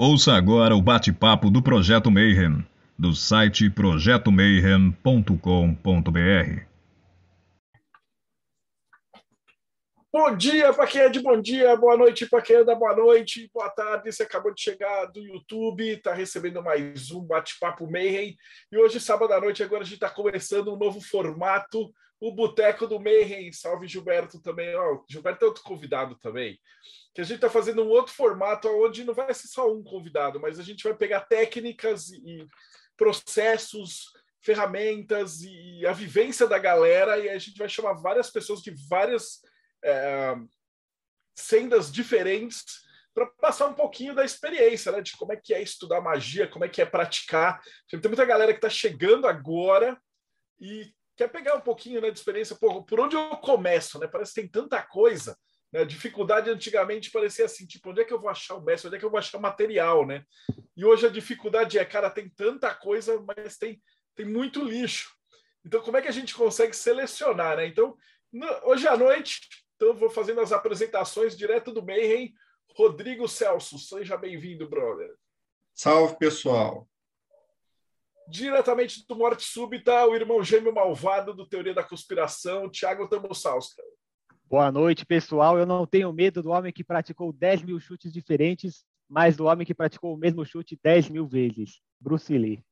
Ouça agora o bate-papo do Projeto Mayhem, do site projetomayhem.com.br. Bom dia para quem é de bom dia, boa noite para quem é da boa noite, boa tarde. Você acabou de chegar do YouTube, está recebendo mais um bate-papo Mayhem. E hoje, sábado à noite, agora a gente está começando um novo formato, o Boteco do Mayhem. Salve Gilberto também. Ó, Gilberto é outro convidado também. Que a gente está fazendo um outro formato onde não vai ser só um convidado, mas a gente vai pegar técnicas e processos ferramentas e a vivência da galera, e a gente vai chamar várias pessoas de várias é, sendas diferentes para passar um pouquinho da experiência, né? De como é que é estudar magia, como é que é praticar. Tem muita galera que está chegando agora e quer pegar um pouquinho né, de experiência. Por, por onde eu começo, né? Parece que tem tanta coisa. Né? Dificuldade antigamente parecia assim, tipo, onde é que eu vou achar o mestre? Onde é que eu vou achar material, né? E hoje a dificuldade é, cara, tem tanta coisa, mas tem, tem muito lixo. Então, como é que a gente consegue selecionar, né? Então, no, hoje à noite, então, vou fazendo as apresentações direto do Mayhem. Rodrigo Celso, seja bem-vindo, brother. Salve, pessoal. Diretamente do Morte Súbita, o irmão gêmeo malvado do Teoria da Conspiração, Thiago Tamossalska. Boa noite, pessoal. Eu não tenho medo do homem que praticou 10 mil chutes diferentes, mas do homem que praticou o mesmo chute 10 mil vezes, Bruce Lee.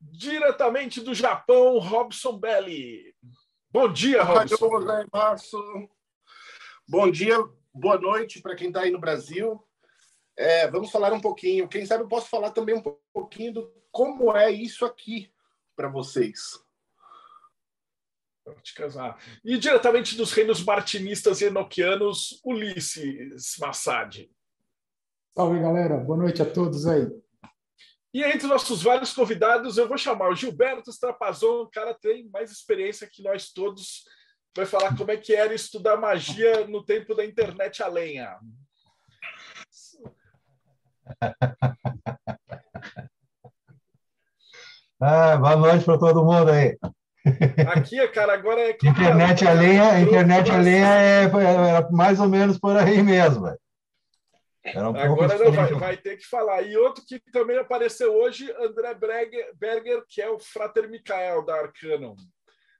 Diretamente do Japão, Robson Belli. Bom dia, Robson. Bom dia, boa noite para quem está aí no Brasil. É, vamos falar um pouquinho. Quem sabe eu posso falar também um pouquinho do como é isso aqui para vocês. E diretamente dos reinos martinistas e enoquianos, Ulisses Massad. Salve, galera. Boa noite a todos aí. E entre nossos vários convidados, eu vou chamar o Gilberto Strapazon, o cara tem mais experiência que nós todos. Vai falar como é que era estudar magia no tempo da internet a lenha. Ah, boa noite para todo mundo aí. Aqui, cara, agora é que. Internet alheia, internet alheia é, é, mais ou menos por aí mesmo. Um Agora não, vai, vai, ter que falar. E outro que também apareceu hoje, André Berger, Berger que é o Frater Michael da Arcanum.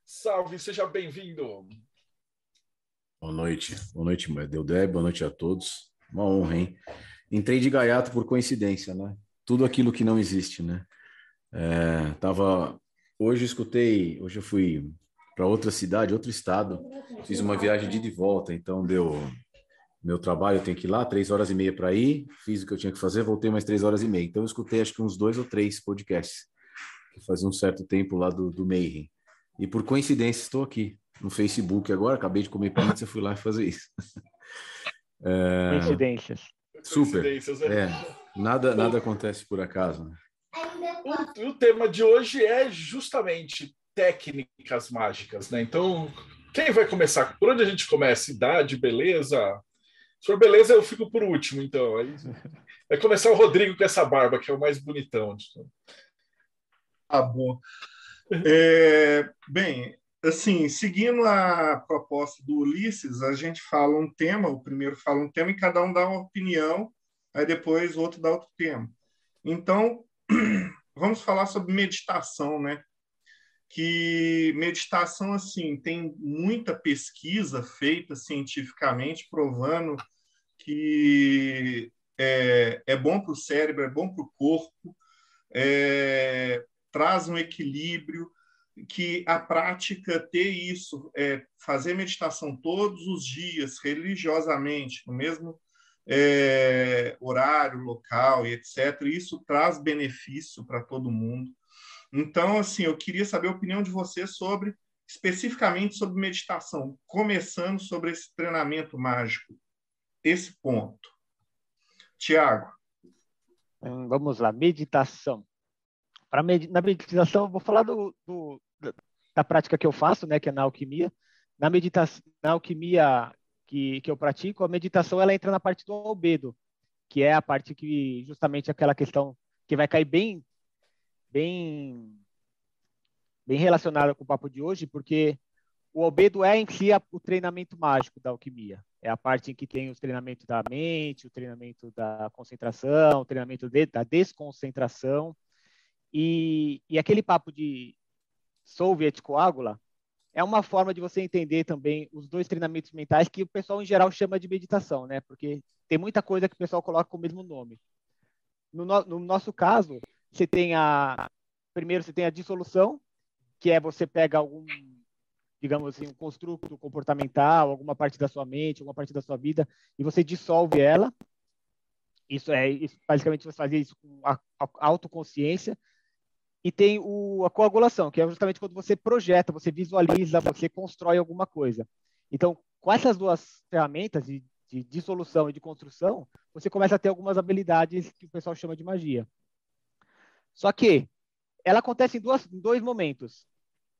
Salve, seja bem-vindo. Boa noite, boa noite, Deudé, boa noite a todos. Uma honra, hein? Entrei de gaiato por coincidência, né? Tudo aquilo que não existe, né? É, tava hoje escutei, hoje eu fui para outra cidade, outro estado, fiz uma viagem de ida e volta, então deu meu trabalho, eu tenho que ir lá, três horas e meia para ir, fiz o que eu tinha que fazer, voltei mais três horas e meia. Então, eu escutei acho que uns dois ou três podcasts, que fazia um certo tempo lá do, do Mayhem. E por coincidência, estou aqui no Facebook agora, acabei de comer pizza, fui lá fazer isso. É... Coincidências. Super. Né? É, nada, nada acontece por acaso. Né? O, o tema de hoje é justamente técnicas mágicas, né? Então, quem vai começar? Por onde a gente começa? Idade, beleza? Se for beleza, eu fico por último, então. Aí vai começar o Rodrigo com essa barba, que é o mais bonitão. Ah, bom. É, bem, assim, seguindo a proposta do Ulisses, a gente fala um tema, o primeiro fala um tema e cada um dá uma opinião, aí depois o outro dá outro tema. Então, vamos falar sobre meditação, né? que meditação assim tem muita pesquisa feita cientificamente provando que é, é bom para o cérebro, é bom para o corpo, é, traz um equilíbrio, que a prática ter isso, é, fazer meditação todos os dias, religiosamente, no mesmo é, horário, local e etc., isso traz benefício para todo mundo. Então, assim, eu queria saber a opinião de você sobre, especificamente sobre meditação, começando sobre esse treinamento mágico, esse ponto. Tiago. Hum, vamos lá, meditação. Med na meditação, vou falar do, do, da prática que eu faço, né, que é na alquimia. Na meditação, na alquimia que, que eu pratico, a meditação ela entra na parte do albedo, que é a parte que justamente aquela questão que vai cair bem bem bem relacionada com o papo de hoje, porque o albedo é em si o treinamento mágico da alquimia. é a parte em que tem os treinamentos da mente, o treinamento da concentração, o treinamento de, da desconcentração. E, e aquele papo de Soviet coágula é uma forma de você entender também os dois treinamentos mentais que o pessoal em geral chama de meditação, né? Porque tem muita coisa que o pessoal coloca com o mesmo nome. No, no, no nosso caso, você tem a primeiro você tem a dissolução, que é você pega algum digamos assim, um construto comportamental, alguma parte da sua mente, alguma parte da sua vida, e você dissolve ela. Isso é, isso, basicamente, você fazia isso com a, a autoconsciência. E tem o, a coagulação, que é justamente quando você projeta, você visualiza, você constrói alguma coisa. Então, com essas duas ferramentas de, de dissolução e de construção, você começa a ter algumas habilidades que o pessoal chama de magia. Só que ela acontece em, duas, em dois momentos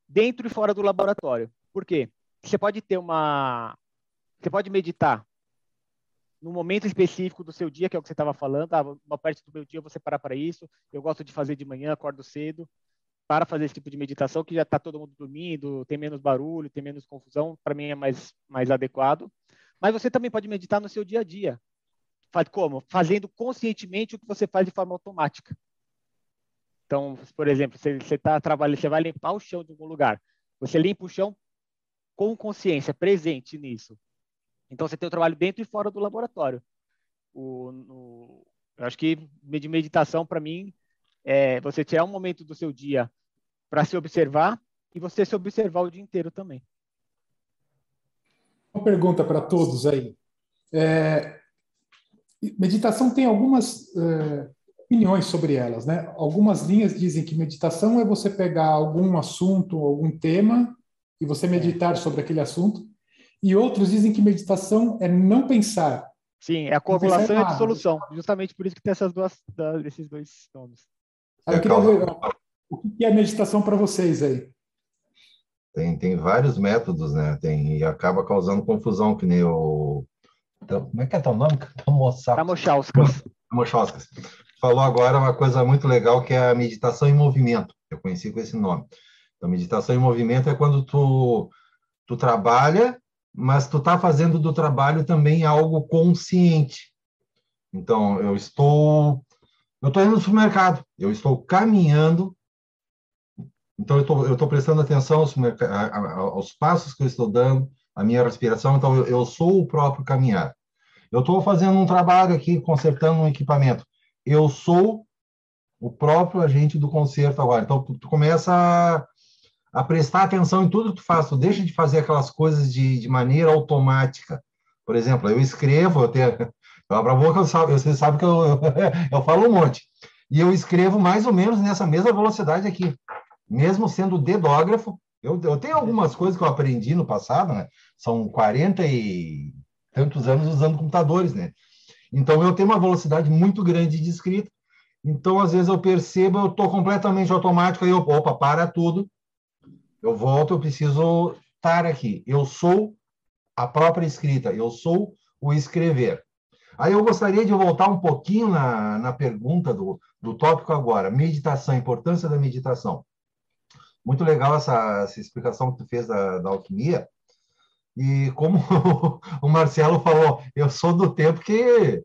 dentro e fora do laboratório. Por quê? Você pode ter uma. Você pode meditar no momento específico do seu dia, que é o que você estava falando. Ah, uma parte do meu dia você parar para isso. Eu gosto de fazer de manhã, acordo cedo para fazer esse tipo de meditação, que já está todo mundo dormindo, tem menos barulho, tem menos confusão. Para mim é mais, mais adequado. Mas você também pode meditar no seu dia a dia. Faz como? Fazendo conscientemente o que você faz de forma automática. Então, por exemplo, você está trabalhando, você vai limpar o chão de algum lugar. Você limpa o chão com consciência, presente nisso. Então, você tem o trabalho dentro e fora do laboratório. O, no, eu acho que de meditação, para mim, é você tirar um momento do seu dia para se observar e você se observar o dia inteiro também. Uma pergunta para todos aí. É, meditação tem algumas é, opiniões sobre elas, né? Algumas linhas dizem que meditação é você pegar algum assunto, algum tema e você meditar sobre aquele assunto, e outros dizem que meditação é não pensar. Sim, é a coagulação e a dissolução. Justamente por isso que tem essas duas, esses dois nomes. eu queria ver o que é meditação para vocês aí. Tem, tem vários métodos, né? Tem, e acaba causando confusão, que nem o. Então, como é que é teu nome? Tamochauskas. Tamochauskas falou agora uma coisa muito legal que é a meditação em movimento. Eu conheci com esse nome. Então, meditação em movimento é quando tu, tu trabalha, mas tu está fazendo do trabalho também algo consciente. Então, eu estou eu estou indo no supermercado, eu estou caminhando, então eu estou, eu estou prestando atenção aos, aos, passos que eu estou dando, a minha respiração, então eu, eu sou o próprio caminhar. Eu estou fazendo um trabalho aqui, consertando um equipamento eu sou o próprio agente do concerto agora. Então, tu, tu começa a, prestar atenção em tudo que tu faz, tu deixa de fazer aquelas coisas de, de maneira automática. Por exemplo, eu escrevo, eu tenho... Eu abro a boca, eu sabe, você sabe que eu, eu, eu falo um monte. E eu escrevo mais ou menos nessa mesma velocidade aqui. Mesmo sendo dedógrafo, eu, eu tenho algumas coisas que eu aprendi no passado, né? São 40 e tantos anos usando computadores, né? Então, eu tenho uma velocidade muito grande de escrita. Então, às vezes, eu percebo, eu estou completamente automático, aí eu, opa, para tudo. Eu volto, eu preciso estar aqui. Eu sou a própria escrita, eu sou o escrever. Aí eu gostaria de voltar um pouquinho na, na pergunta do, do tópico agora, meditação, importância da meditação. Muito legal essa, essa explicação que tu fez da, da alquimia, e como o Marcelo falou, eu sou do tempo que,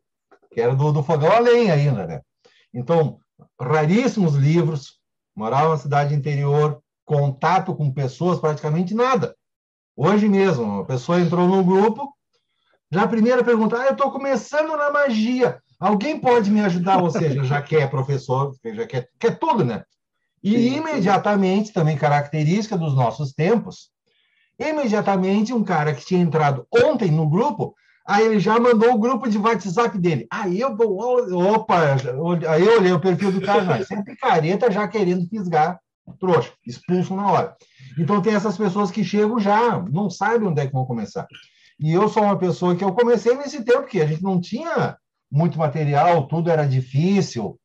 que era do, do fogão a lenha ainda, né? Então, raríssimos livros, morava na cidade interior, contato com pessoas, praticamente nada. Hoje mesmo, uma pessoa entrou no grupo, já a primeira pergunta, ah, eu estou começando na magia, alguém pode me ajudar? Ou seja, já quer professor, já quer, quer tudo, né? E sim, imediatamente, também característica dos nossos tempos, Imediatamente, um cara que tinha entrado ontem no grupo, aí ele já mandou o grupo de WhatsApp dele. Aí eu, opa, aí eu olhei o perfil do cara, sempre careta já querendo fisgar, trouxa, expulso na hora. Então tem essas pessoas que chegam já, não sabem onde é que vão começar. E eu sou uma pessoa que eu comecei nesse tempo que a gente não tinha muito material, tudo era difícil.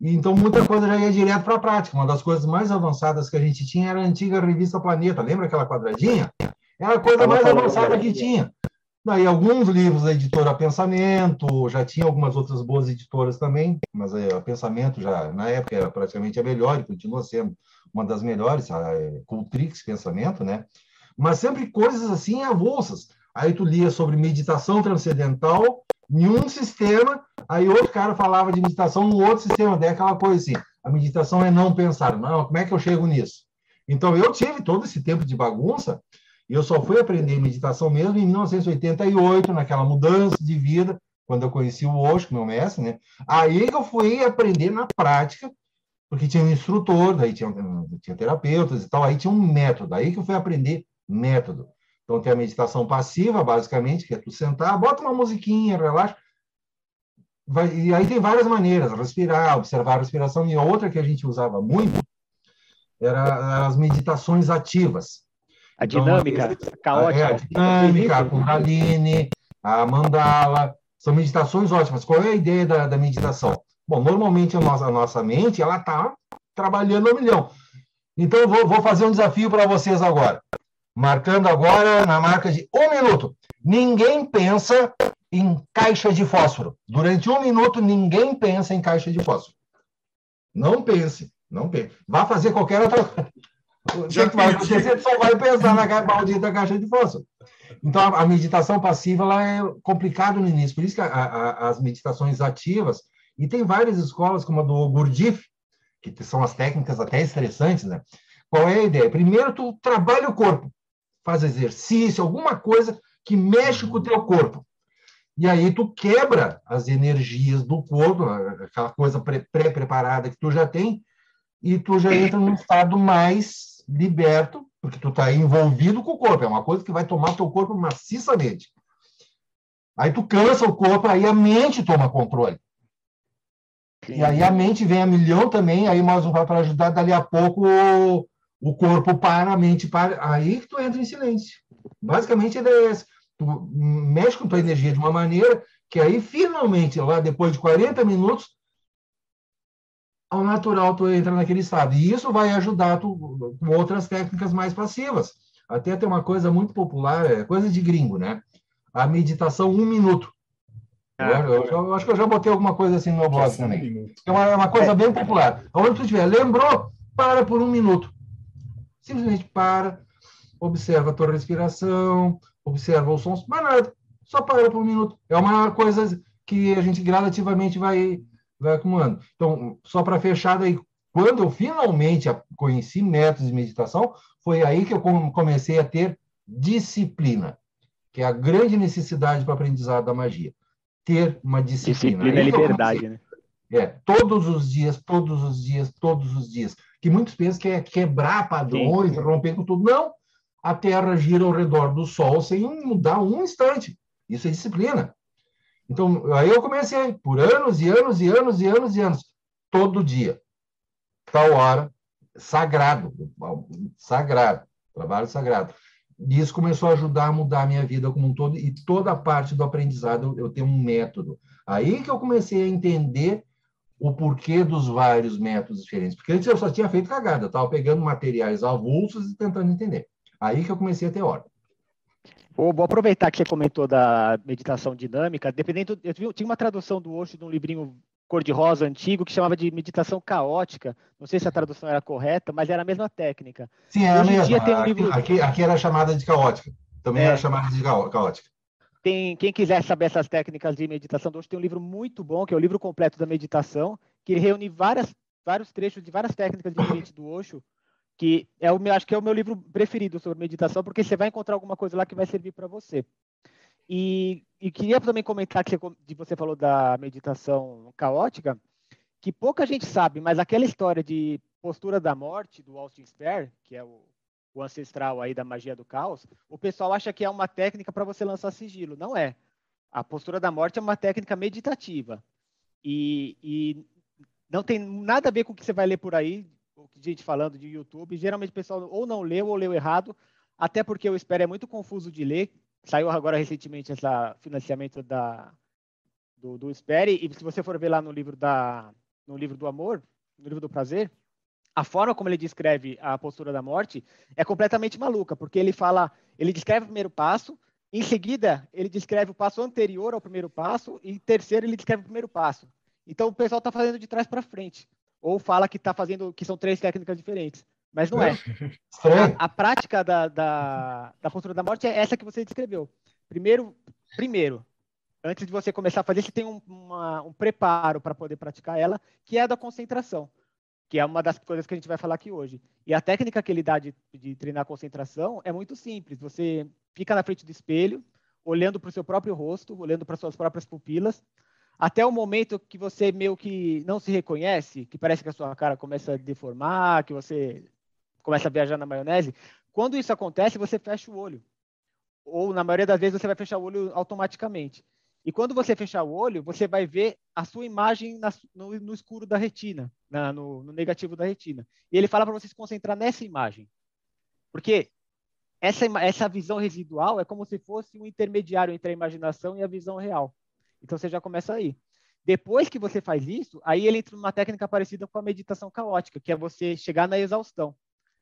Então, muita coisa já ia direto para a prática. Uma das coisas mais avançadas que a gente tinha era a antiga revista Planeta. Lembra aquela quadradinha? Era a coisa mais avançada que tinha. Daí, alguns livros da editora Pensamento, já tinha algumas outras boas editoras também, mas a Pensamento já, na época, era praticamente a melhor e continua sendo uma das melhores, a é, Cultrix Pensamento, né? Mas sempre coisas assim avulsas. aí tu lia sobre meditação transcendental em um sistema, aí outro cara falava de meditação no outro sistema, daí aquela coisa assim, a meditação é não pensar. Não, como é que eu chego nisso? Então, eu tive todo esse tempo de bagunça, eu só fui aprender meditação mesmo em 1988, naquela mudança de vida, quando eu conheci o Osho, meu mestre, né? Aí que eu fui aprender na prática, porque tinha um instrutor, daí tinha, tinha terapeutas e tal, aí tinha um método, aí que eu fui aprender método. Então, tem a meditação passiva, basicamente, que é tu sentar, bota uma musiquinha, relaxa. Vai, e aí tem várias maneiras, respirar, observar a respiração. E outra que a gente usava muito era as meditações ativas. A dinâmica, então, a caótica. É, a dinâmica, a Kundalini, a mandala, são meditações ótimas. Qual é a ideia da, da meditação? Bom, normalmente a nossa, a nossa mente ela está trabalhando a milhão. Então, eu vou, vou fazer um desafio para vocês agora. Marcando agora na marca de um minuto. Ninguém pensa em caixa de fósforo. Durante um minuto, ninguém pensa em caixa de fósforo. Não pense, não pense. Vá fazer qualquer outra O que acontecer? Você só vai pensar na maldita caixa de fósforo. Então, a, a meditação passiva ela é complicada no início. Por isso que a, a, as meditações ativas, e tem várias escolas, como a do Gurdjieff, que são as técnicas até estressantes, né? Qual é a ideia? Primeiro, tu trabalha o corpo faz exercício, alguma coisa que mexe com o teu corpo. E aí tu quebra as energias do corpo, aquela coisa pré-preparada que tu já tem, e tu já entra num estado mais liberto, porque tu está envolvido com o corpo, é uma coisa que vai tomar teu corpo maciçamente. Aí tu cansa o corpo, aí a mente toma controle. E aí a mente vem a milhão também, aí mais um vai para ajudar, dali a pouco o corpo para, a mente para, aí que tu entra em silêncio. Basicamente, ele é esse. Tu mexe com tua energia de uma maneira que aí, finalmente, lá depois de 40 minutos, ao natural tu entra naquele estado. E isso vai ajudar tu com outras técnicas mais passivas. Até tem uma coisa muito popular, é coisa de gringo, né? A meditação um minuto. Ah, eu, eu, eu, acho que eu já botei alguma coisa assim no meu blog também. É uma, é uma coisa bem popular. Onde tu estiver, lembrou? Para por um minuto. Simplesmente para, observa a tua respiração, observa os sons, mas nada, só para por um minuto. É uma coisa que a gente gradativamente vai, vai acumulando. Então, só para fechar daí, quando eu finalmente conheci métodos de meditação, foi aí que eu comecei a ter disciplina, que é a grande necessidade para o aprendizado da magia. Ter uma disciplina. Disciplina é liberdade, né? É, todos os dias, todos os dias, todos os dias que muitos pensam que é quebrar padrões, Sim. romper com tudo. Não! A Terra gira ao redor do Sol sem mudar um instante. Isso é disciplina. Então, aí eu comecei por anos e anos e anos e anos e anos, todo dia, tal hora, sagrado, sagrado, trabalho sagrado. E isso começou a ajudar a mudar a minha vida como um todo, e toda a parte do aprendizado eu tenho um método. Aí que eu comecei a entender o porquê dos vários métodos diferentes. Porque antes eu só tinha feito cagada, estava pegando materiais avulsos e tentando entender. Aí que eu comecei a ter ordem. Vou, vou aproveitar que você comentou da meditação dinâmica. Dependendo, eu tinha uma tradução do Osho de um livrinho cor-de-rosa antigo que chamava de meditação caótica. Não sei se a tradução era correta, mas era a mesma técnica. Sim, era Hoje a mesma. Dia um livro... aqui, aqui era chamada de caótica. Também é. era chamada de caótica. Tem, quem quiser saber essas técnicas de meditação hoje tem um livro muito bom, que é o livro completo da meditação, que reúne várias, vários trechos de várias técnicas diferentes do Osho, que é o meu, acho que é o meu livro preferido sobre meditação, porque você vai encontrar alguma coisa lá que vai servir para você. E, e, queria também comentar que você, falou da meditação caótica, que pouca gente sabe, mas aquela história de postura da morte do Austin Spare, que é o o ancestral aí da magia do caos, o pessoal acha que é uma técnica para você lançar sigilo. Não é. A postura da morte é uma técnica meditativa. E, e, não tem nada a ver com o que você vai ler por aí, gente falando de YouTube. Geralmente o pessoal ou não leu ou leu errado, até porque o Espera é muito confuso de ler. Saiu agora recentemente esse financiamento da, do, do Espere, e se você for ver lá no livro, da, no livro do amor, no livro do prazer, a forma como ele descreve a postura da morte é completamente maluca, porque ele fala, ele descreve o primeiro passo, em seguida ele descreve o passo anterior ao primeiro passo e terceiro ele descreve o primeiro passo. Então o pessoal está fazendo de trás para frente, ou fala que está fazendo que são três técnicas diferentes, mas não é. A, a prática da, da, da, postura da morte é essa que você descreveu. primeiro, primeiro, antes de você começar a fazer, você tem um, uma, um preparo para poder praticar ela, que é a da concentração, que é uma das coisas que a gente vai falar aqui hoje. E a técnica que ele dá de, de treinar concentração é muito simples. Você fica na frente do espelho, olhando para o seu próprio rosto, olhando para suas próprias pupilas, até o momento que você meio que não se reconhece, que parece que a sua cara começa a deformar, que você começa a viajar na maionese. Quando isso acontece, você fecha o olho. Ou, na maioria das vezes, você vai fechar o olho automaticamente. E quando você fechar o olho, você vai ver a sua imagem na, no, no, escuro da retina, na, no, no, negativo da retina. E ele fala para você se concentrar nessa imagem. Porque essa, essa visão residual é como se fosse um intermediário entre a imaginação e a visão real. Então você já começa aí. Depois que você faz isso, aí ele entra numa técnica parecida com a meditação caótica, que é você chegar na exaustão.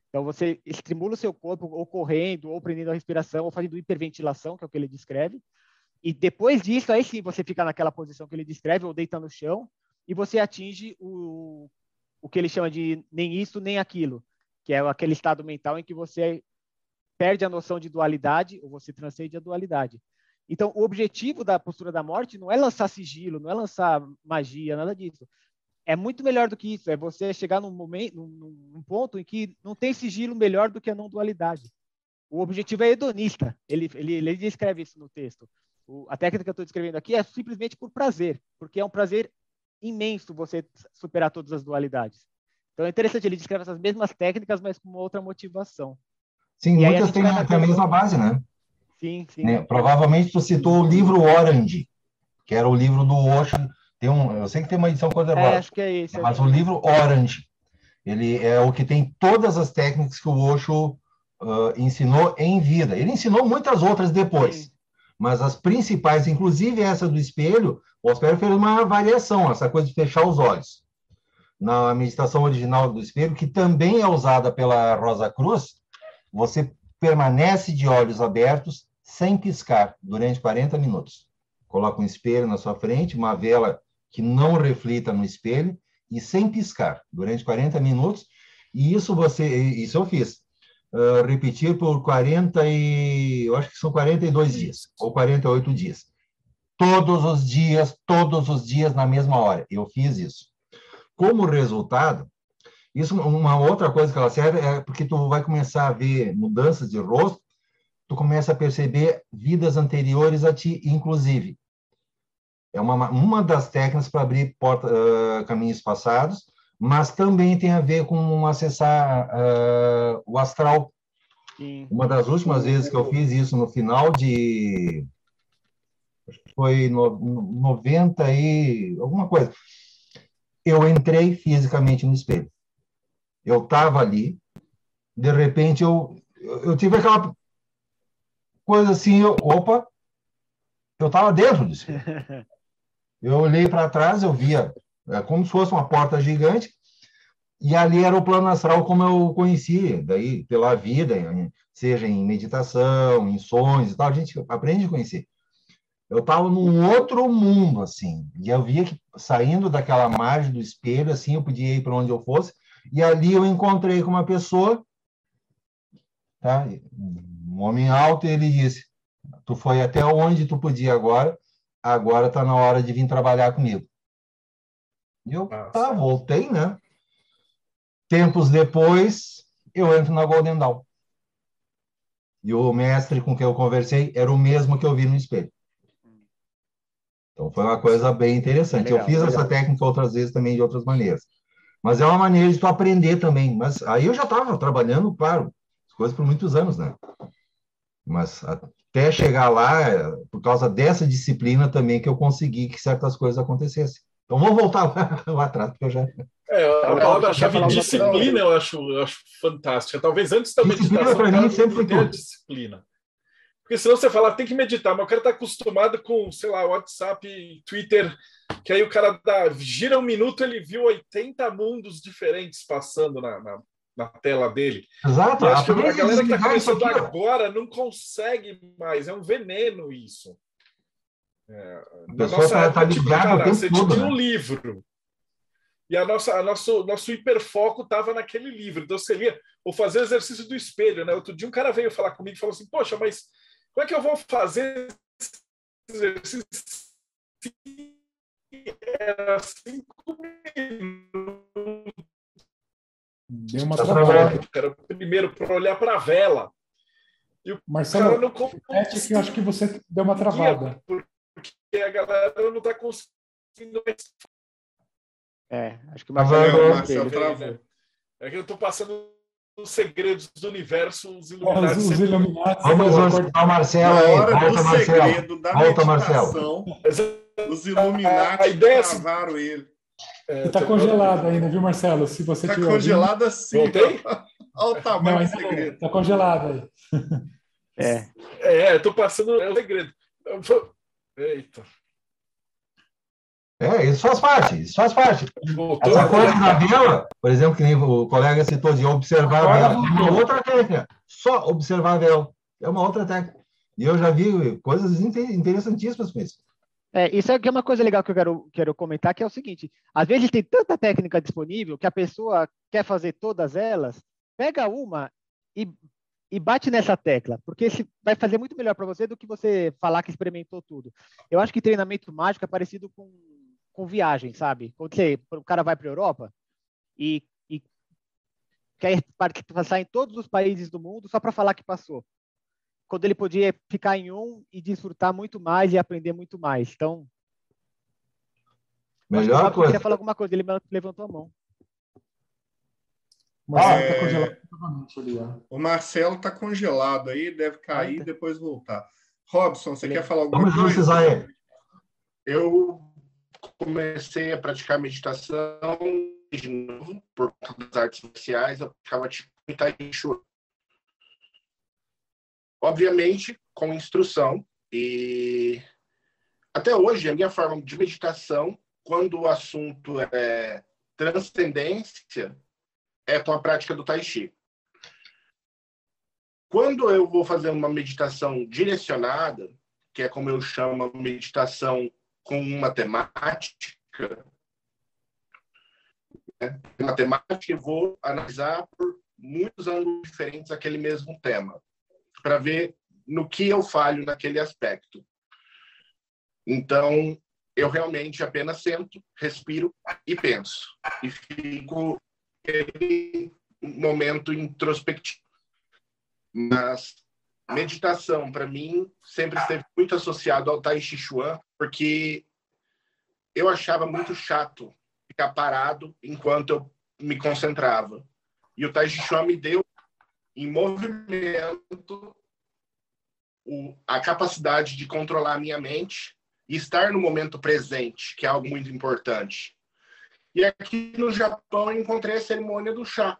Então você estimula o seu corpo ou correndo, ou prendendo a respiração, ou fazendo hiperventilação, que é o que ele descreve, e depois disso, aí sim, você fica naquela posição que ele descreve, ou deita no chão, e você atinge o, o que ele chama de nem isso, nem aquilo, que é aquele estado mental em que você perde a noção de dualidade, ou você transcende a dualidade. Então, o objetivo da postura da morte não é lançar sigilo, não é lançar magia, nada disso. É muito melhor do que isso, é você chegar num momento, num, num ponto em que não tem sigilo melhor do que a não dualidade. O objetivo é hedonista. Ele, ele, ele descreve isso no texto. O, a técnica que eu estou descrevendo aqui é simplesmente por prazer, porque é um prazer imenso você superar todas as dualidades. Então é interessante, ele descreve essas mesmas técnicas, mas com uma outra motivação. Sim, e muitas têm a mesma base, né? Sim, sim. Né? Provavelmente tu citou o livro Orange, que era o livro do Osho. Tem um, eu sei que tem uma edição conservada. É, acho que é isso. Mas o livro Orange, ele é o que tem todas as técnicas que o Osho uh, ensinou em vida. Ele ensinou muitas outras depois. Sim mas as principais, inclusive essa do espelho, o Oscar fez uma variação, essa coisa de fechar os olhos. Na meditação original do espelho, que também é usada pela Rosa Cruz, você permanece de olhos abertos sem piscar durante 40 minutos. Coloca um espelho na sua frente, uma vela que não reflita no espelho e sem piscar durante 40 minutos. E isso você, isso eu fiz repetir por 40 e eu acho que são 42 dias ou 48 dias. Todos os dias, todos os dias na mesma hora. Eu fiz isso. Como resultado, isso uma outra coisa que ela serve é porque tu vai começar a ver mudanças de rosto, tu começa a perceber vidas anteriores a ti, inclusive. É uma, uma das técnicas para abrir porta, uh, caminhos passados, mas também tem a ver com acessar uh, o astral. Sim. Uma das últimas vezes que eu fiz isso no final de foi no, 90 e alguma coisa. Eu entrei fisicamente no espelho. Eu estava ali, de repente eu, eu tive aquela coisa assim, eu, opa, eu estava dentro espelho. Eu olhei para trás, eu via é como se fosse uma porta gigante, e ali era o plano astral como eu conhecia, daí pela vida, seja em meditação, em sonhos e tal, a gente aprende a conhecer. Eu estava num outro mundo, assim, e eu via que saindo daquela margem do espelho, assim, eu podia ir para onde eu fosse, e ali eu encontrei com uma pessoa, tá? Um homem alto, e ele disse: Tu foi até onde tu podia agora, agora está na hora de vir trabalhar comigo. E eu, ah, tá, voltei, né? Tempos depois, eu entro na Golden Dawn. E o mestre com quem eu conversei era o mesmo que eu vi no espelho. Então foi uma coisa bem interessante. Legal, eu fiz legal. essa técnica outras vezes também de outras maneiras. Mas é uma maneira de tu aprender também. Mas aí eu já estava trabalhando, claro, as coisas por muitos anos, né? Mas até chegar lá, por causa dessa disciplina também que eu consegui que certas coisas acontecessem. Então vamos voltar lá, lá atrás, porque eu já. É, a palavra-chave disciplina eu acho, eu acho fantástica. Talvez antes da disciplina meditação, para mim sempre foi ter disciplina. Porque senão você fala, tem que meditar, mas o cara está acostumado com, sei lá, WhatsApp, Twitter, que aí o cara dá, gira um minuto, ele viu 80 mundos diferentes passando na, na, na tela dele. Exato. Acho que a galera que está começando agora não consegue mais, é um veneno isso. É, na nossa tá, época, tá tipo, cara, você todo, tinha né? um livro. E a nossa, a nosso, nosso hiperfoco estava naquele livro. Então você lia, ou fazer exercício do espelho, né? Outro dia um cara veio falar comigo e falou assim: Poxa, mas como é que eu vou fazer exercício era cinco minutos. Deu uma Tá travada. Era primeiro para olhar para a vela. E o cara Marcelo, não repete que eu acho que você deu uma travada. porque a galera não está conseguindo É, acho que o Tá Marcelo é o Marcelo? travou. É que eu estou passando os segredos do universo, os Os, iluminados. os sempre- Illuminati. Vamos juntar o Marcelo aí. Volta, Marcelo. Volta, meditação, os A ideia é assim- travaram ele. É, Está tô- congelado ainda, viu, Marcelo? Se você Está tiver congelado assim. Voltei? Olha o Não, tamanho do ainda segredo. está congelado aí. É, É, estou passando é o segredo. Eita. É, isso faz parte, isso faz parte. Voltou? Essa coisa da vela, por exemplo, que nem o colega citou de observar a vela, é uma outra técnica. Só observar a vela. É uma outra técnica. E eu já vi coisas inte- interessantíssimas com isso. É, isso é uma coisa legal que eu quero, quero comentar, que é o seguinte: às vezes tem tanta técnica disponível que a pessoa quer fazer todas elas, pega uma e, e bate nessa tecla, porque vai fazer muito melhor para você do que você falar que experimentou tudo. Eu acho que treinamento mágico é parecido com, com viagem, sabe? Quando você, o cara vai para a Europa e, e quer passar em todos os países do mundo só para falar que passou quando ele podia ficar em um e desfrutar muito mais e aprender muito mais. Então, Melhor coisa. queria falar alguma coisa, ele levantou a mão. O Marcelo É. O Marcelo está congelado aí, deve cair e Eita. depois voltar. Robson, você Ele- quer falar alguma Vamos coisa? precisar. Eu comecei a praticar meditação de novo, por conta das artes marciais, eu praticava tipo Tai Chi. Obviamente, com instrução. E até hoje, a minha forma de meditação, quando o assunto é transcendência, é com a prática do Tai Chi. Quando eu vou fazer uma meditação direcionada, que é como eu chamo meditação com uma temática, né? uma temática e vou analisar por muitos ângulos diferentes aquele mesmo tema, para ver no que eu falho naquele aspecto. Então, eu realmente apenas sento, respiro e penso. E fico em momento introspectivo. Mas meditação, para mim, sempre esteve muito associado ao Tai Chi Chuan, porque eu achava muito chato ficar parado enquanto eu me concentrava. E o Tai Chi Chuan me deu, em movimento, o, a capacidade de controlar a minha mente e estar no momento presente, que é algo muito importante. E aqui no Japão eu encontrei a cerimônia do chá,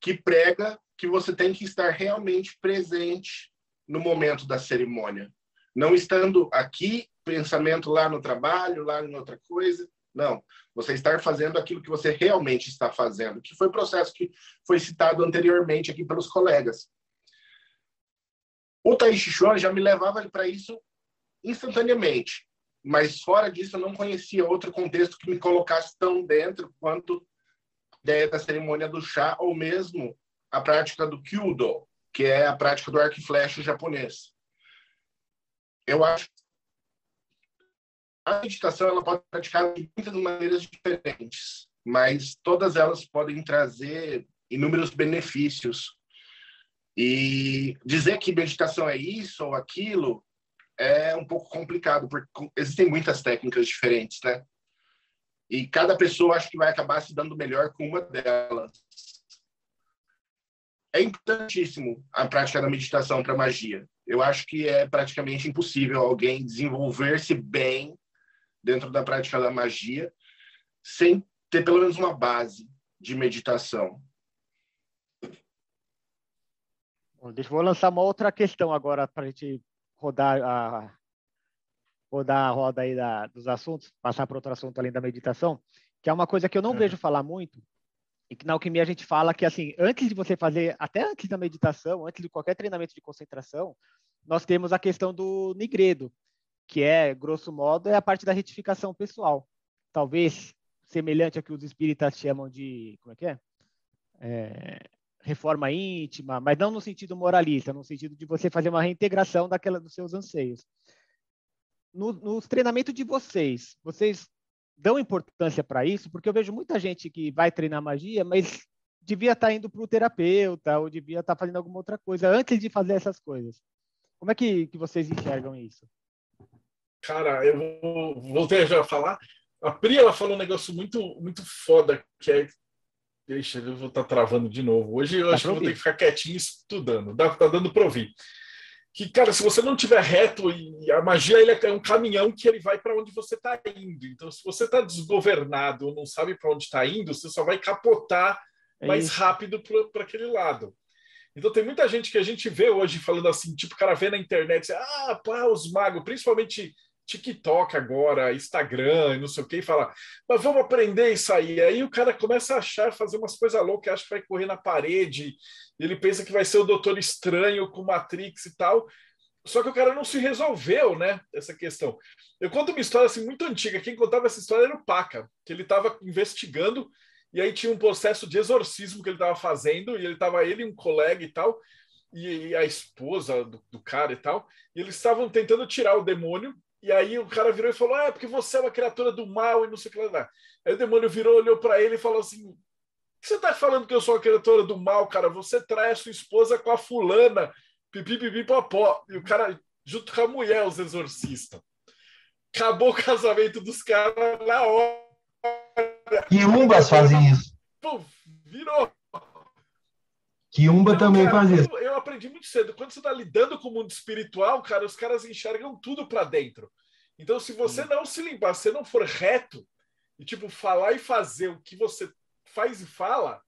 que prega que você tem que estar realmente presente no momento da cerimônia. Não estando aqui, pensamento lá no trabalho, lá em outra coisa. Não. Você estar fazendo aquilo que você realmente está fazendo, que foi o processo que foi citado anteriormente aqui pelos colegas. O Tai Chi Chuan já me levava para isso instantaneamente, mas fora disso eu não conhecia outro contexto que me colocasse tão dentro quanto da cerimônia do chá ou mesmo a prática do Kyudo, que é a prática do arco e flecha japonês. Eu acho que a meditação ela pode ser praticada de muitas maneiras diferentes, mas todas elas podem trazer inúmeros benefícios. E dizer que meditação é isso ou aquilo é um pouco complicado, porque existem muitas técnicas diferentes, né? E cada pessoa acho que vai acabar se dando melhor com uma delas. É importantíssimo a prática da meditação para magia. Eu acho que é praticamente impossível alguém desenvolver-se bem dentro da prática da magia sem ter pelo menos uma base de meditação. Bom, deixa eu vou lançar uma outra questão agora para a gente rodar a rodar a roda aí da, dos assuntos, passar para outro assunto além da meditação, que é uma coisa que eu não É. vejo falar muito e que na alquimia a gente fala que assim, antes de você fazer, até antes da meditação, antes de qualquer treinamento de concentração, nós temos a questão do nigredo, que é, grosso modo, é a parte da retificação pessoal. Talvez semelhante ao que os espíritas chamam de, como é que é? É, reforma íntima, mas não no sentido moralista, no sentido de você fazer uma reintegração daquela dos seus anseios. no, nos treinamentos de vocês, vocês dão importância para isso? Porque eu vejo muita gente que vai treinar magia, mas devia estar tá indo para o terapeuta ou devia estar tá fazendo alguma outra coisa antes de fazer essas coisas. Como é que, que vocês enxergam isso? Cara, eu vou, voltei já a falar. A Pri, ela falou um negócio muito, muito foda, que é... Deixa, eu vou estar tá travando de novo. Hoje eu acho que vou ter que ficar quietinho estudando. Dá, tá dando para ouvir que, cara, se você não tiver reto, e a magia ele é um caminhão que ele vai para onde você está indo. Então, se você está desgovernado ou não sabe para onde está indo, você só vai capotar é mais isso. rápido para aquele lado. Então, tem muita gente que a gente vê hoje falando assim, tipo, o cara vê na internet, ah, pá, os magos, principalmente TikTok agora, Instagram, não sei o que, e fala, mas vamos aprender isso aí. Aí o cara começa a achar, fazer umas coisas loucas, acha que vai correr na parede, ele pensa que vai ser o Doutor Estranho com Matrix e tal. Só que o cara não se resolveu, né? Essa questão. Eu conto uma história assim muito antiga. Quem contava essa história era o Paca, que ele estava investigando e aí tinha um processo de exorcismo que ele estava fazendo e ele estava ele um colega e tal e, e a esposa do, do, cara e tal. E eles estavam tentando tirar o demônio e aí o cara virou e falou: Ah, é porque você é uma criatura do mal e não sei o que lá. Aí o demônio virou, olhou para ele e falou assim: você tá falando que eu sou a criatura do mal, cara? Você trai a sua esposa com a fulana, pipi, pipi, popó. E o cara, junto com a mulher, os exorcistas. Acabou o casamento dos caras na hora. Quiumbas fazem isso. Pô, virou. Então, também cara, faz isso. Eu, eu aprendi muito cedo. Quando você está lidando com o mundo espiritual, cara, os caras enxergam tudo para dentro. Então, se você não se limpar, se não for reto, e tipo, falar e fazer o que você faz e fala,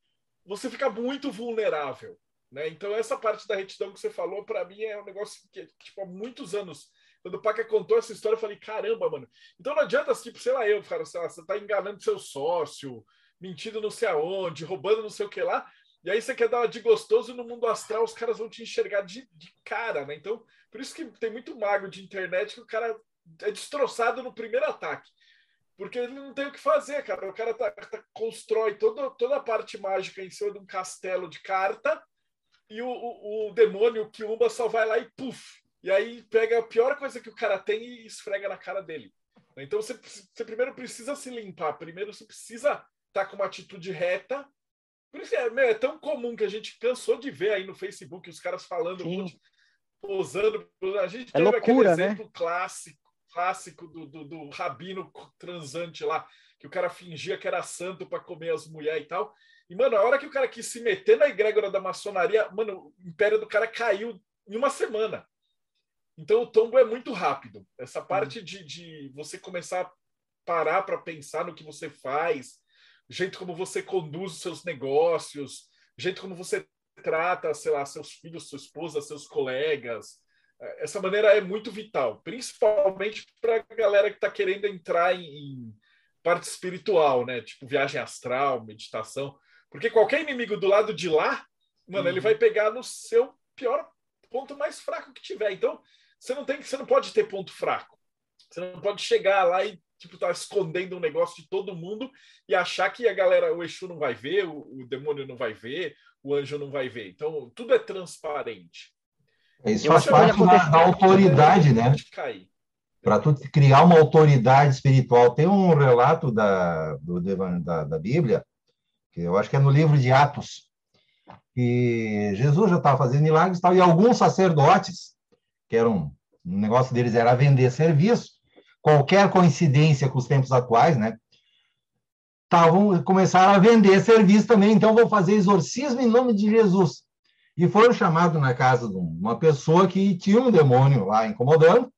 você fica muito vulnerável. Né? Então, essa parte da retidão que você falou, para mim, é um negócio que, tipo, há muitos anos, quando o Paca contou essa história, eu falei, caramba, mano. Então não adianta, tipo, sei lá, eu, cara, sei lá, você tá enganando seu sócio, mentindo não sei aonde, roubando não sei o que lá, e aí você quer dar uma de gostoso no mundo astral, os caras vão te enxergar de, de cara, né? Então, por isso que tem muito mago de internet que o cara é destroçado no primeiro ataque. Porque ele não tem o que fazer, cara. O cara tá, tá, constrói toda, toda a parte mágica em cima de um castelo de carta e o, o, o demônio, o Kiumba, só vai lá e puf! E aí pega a pior coisa que o cara tem e esfrega na cara dele. Então você, você primeiro precisa se limpar, primeiro você precisa estar tá com uma atitude reta. Por isso é, meu, é tão comum que a gente cansou de ver aí no Facebook os caras falando, posando. A gente é teve loucura, aquele né? exemplo né? clássico clássico do, do, do, rabino transante lá, que o cara fingia que era santo para comer as mulheres e tal. E, mano, a hora que o cara quis se meter na egrégora da maçonaria, mano, o império do cara caiu em uma semana. Então o tombo é muito rápido. Essa parte de, de você começar a parar para pensar no que você faz, jeito como você conduz os seus negócios, jeito como você trata, sei lá, seus filhos, sua esposa, seus colegas, essa maneira é muito vital, principalmente para a galera que está querendo entrar em, em, parte espiritual, né? Tipo viagem astral, meditação. Porque qualquer inimigo do lado de lá, mano, uhum. ele vai pegar no seu pior ponto mais fraco que tiver. Então, você não tem, você não pode ter ponto fraco. Você não pode chegar lá e tipo tá escondendo um negócio de todo mundo e achar que a galera, o Exu não vai ver, o, o demônio não vai ver, o anjo não vai ver. Então, tudo é transparente. Isso faz parte da, da, autoridade, né? Para tu criar uma autoridade espiritual. Tem um relato da, do, da, da Bíblia, que eu acho que é no livro de Atos, que Jesus já estava fazendo milagres e tal, e alguns sacerdotes, que eram, um negócio deles era vender serviço, qualquer coincidência com os tempos atuais, né? Tavam, começaram a vender serviço também, então vou fazer exorcismo em nome de Jesus e foram chamados na casa de uma pessoa que tinha um demônio lá incomodando,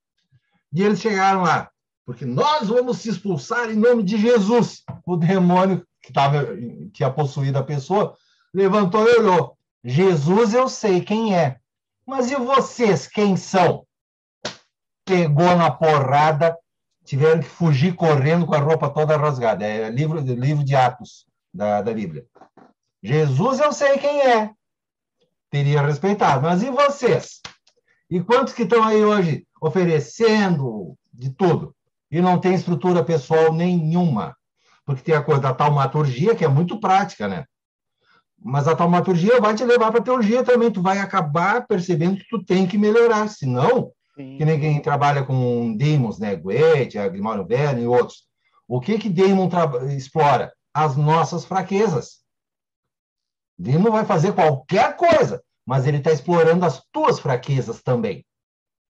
e eles chegaram lá, porque nós vamos se expulsar em nome de Jesus. O demônio que tava, tinha possuído a pessoa levantou e olhou. Jesus eu sei quem é, mas e vocês quem são? Pegou na porrada, tiveram que fugir correndo com a roupa toda rasgada. É livro, livro de Atos da, da Bíblia. Jesus eu sei quem é, teria respeitado. Mas e vocês? E quantos que estão aí hoje oferecendo de tudo e não tem estrutura pessoal nenhuma? Porque tem a coisa da taumaturgia, que é muito prática, né? Mas a taumaturgia vai te levar para a teologia também. Tu vai acabar percebendo que tu tem que melhorar. Senão, Sim. Que quem trabalha com demons, né? Goethe, Grimório Verne e outros. O que que demon explora? As nossas fraquezas. Demon vai fazer qualquer coisa, mas ele está explorando as tuas fraquezas também.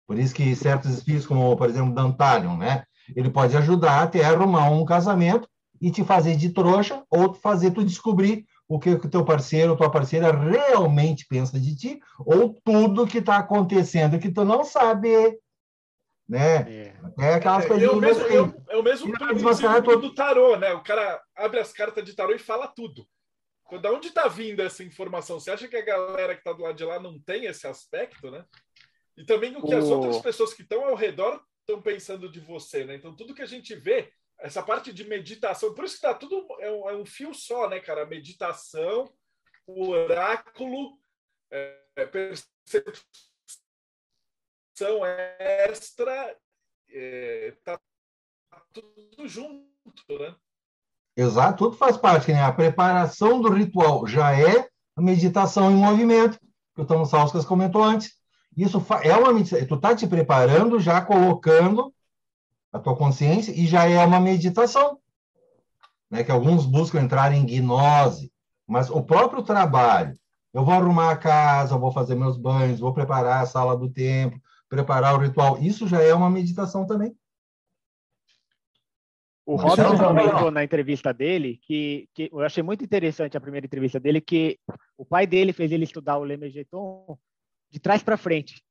Por isso que certos espíritos, como por exemplo Dantalion, né? Ele pode ajudar até arrumar um casamento e te fazer de trouxa ou fazer tu descobrir o que o teu parceiro ou tua parceira realmente pensa de ti ou tudo que está acontecendo que tu não sabe, né? É, é aquelas é, coisas. É o mesmo, assim. é o mesmo princípio do tarô, né? O cara abre as cartas de tarô e fala tudo. Da onde está vindo essa informação? Você acha que a galera que está do lado de lá não tem esse aspecto, né? E também o que as outras pessoas que estão ao redor estão pensando de você, né? Então tudo que a gente vê essa parte de meditação, por isso que tá tudo é um, é um fio só, né, cara? Meditação, o oráculo, é, é percepção extra, é, tá tudo junto, né? Exato, tudo faz parte, né? A preparação do ritual já é a meditação em movimento, que o Tom Sauskas comentou antes. Isso é uma meditação, tu tá te preparando, já colocando a tua consciência e já é uma meditação, né? Que alguns buscam entrar em gnose, mas o próprio trabalho, eu vou arrumar a casa, vou fazer meus banhos, vou preparar a sala do templo, preparar o ritual, isso já é uma meditação também. O Robson comentou na entrevista dele que, que eu achei muito interessante a primeira entrevista dele que o pai dele fez ele estudar o Lemegeton de trás para frente.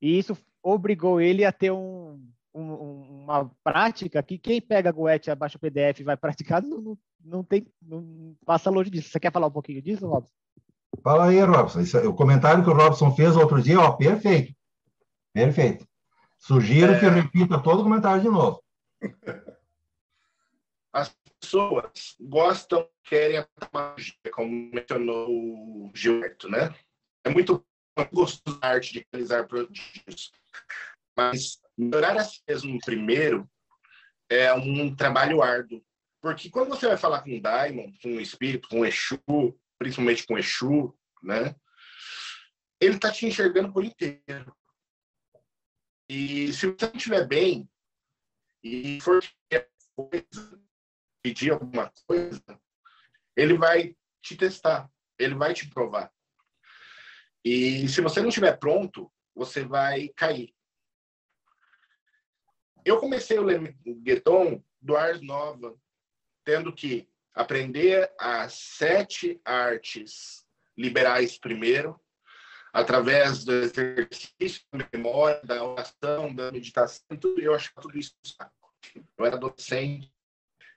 E isso obrigou ele a ter um, um, uma prática que quem pega Goethe, abaixa o PDF e vai praticar, não, não, não tem, não passa longe disso. Você quer falar um pouquinho disso, Robson? Fala aí, Robson. Isso, o comentário que o Robson fez outro dia, ó, perfeito. Perfeito. Sugiro é... que repita todo o comentário de novo. As pessoas gostam, querem a magia, como mencionou o Gilberto, né? É muito gostoso a arte de realizar prodígios. Mas melhorar a si mesmo primeiro é um trabalho árduo. Porque quando você vai falar com um daimon, com um espírito, com um Exu, principalmente com um Exu, né? Ele está te enxergando por inteiro. E se você não estiver bem e for coisa, pedir alguma coisa, ele vai te testar, ele vai te provar. E se você não estiver pronto, você vai cair. Eu comecei o Lemegueton do Ars Nova, tendo que aprender as sete artes liberais primeiro, através do exercício da memória, da oração, da meditação, tudo, eu achava tudo isso Eu era docente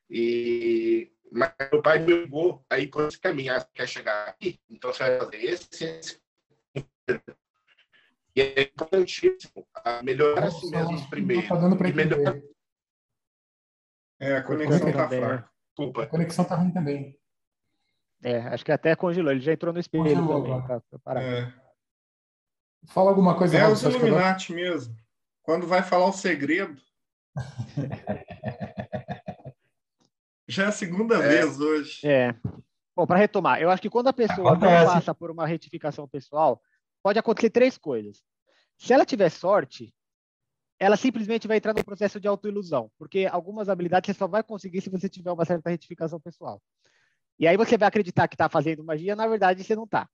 e mas meu pai me ligou aí por esse caminho, ah, quer chegar aqui, então você vai fazer esse, esse e é importantíssimo melhorar a si mesmo primeiro. Tá dando para melhorar... É, a conexão está fraca. Desculpa. A conexão está ruim também. É, acho que até congelou. Ele já entrou no espelho. Congelou, também, tá, é. Fala alguma coisa. É os Illuminati mesmo. Quando vai falar o segredo. já é a segunda é. vez hoje. É. Bom, para retomar, eu acho que quando a pessoa não passa por uma retificação pessoal, pode acontecer três coisas. Se ela tiver sorte, ela simplesmente vai entrar no processo de autoilusão, porque algumas habilidades você só vai conseguir se você tiver uma certa retificação pessoal. E aí você vai acreditar que está fazendo magia, na verdade você não está.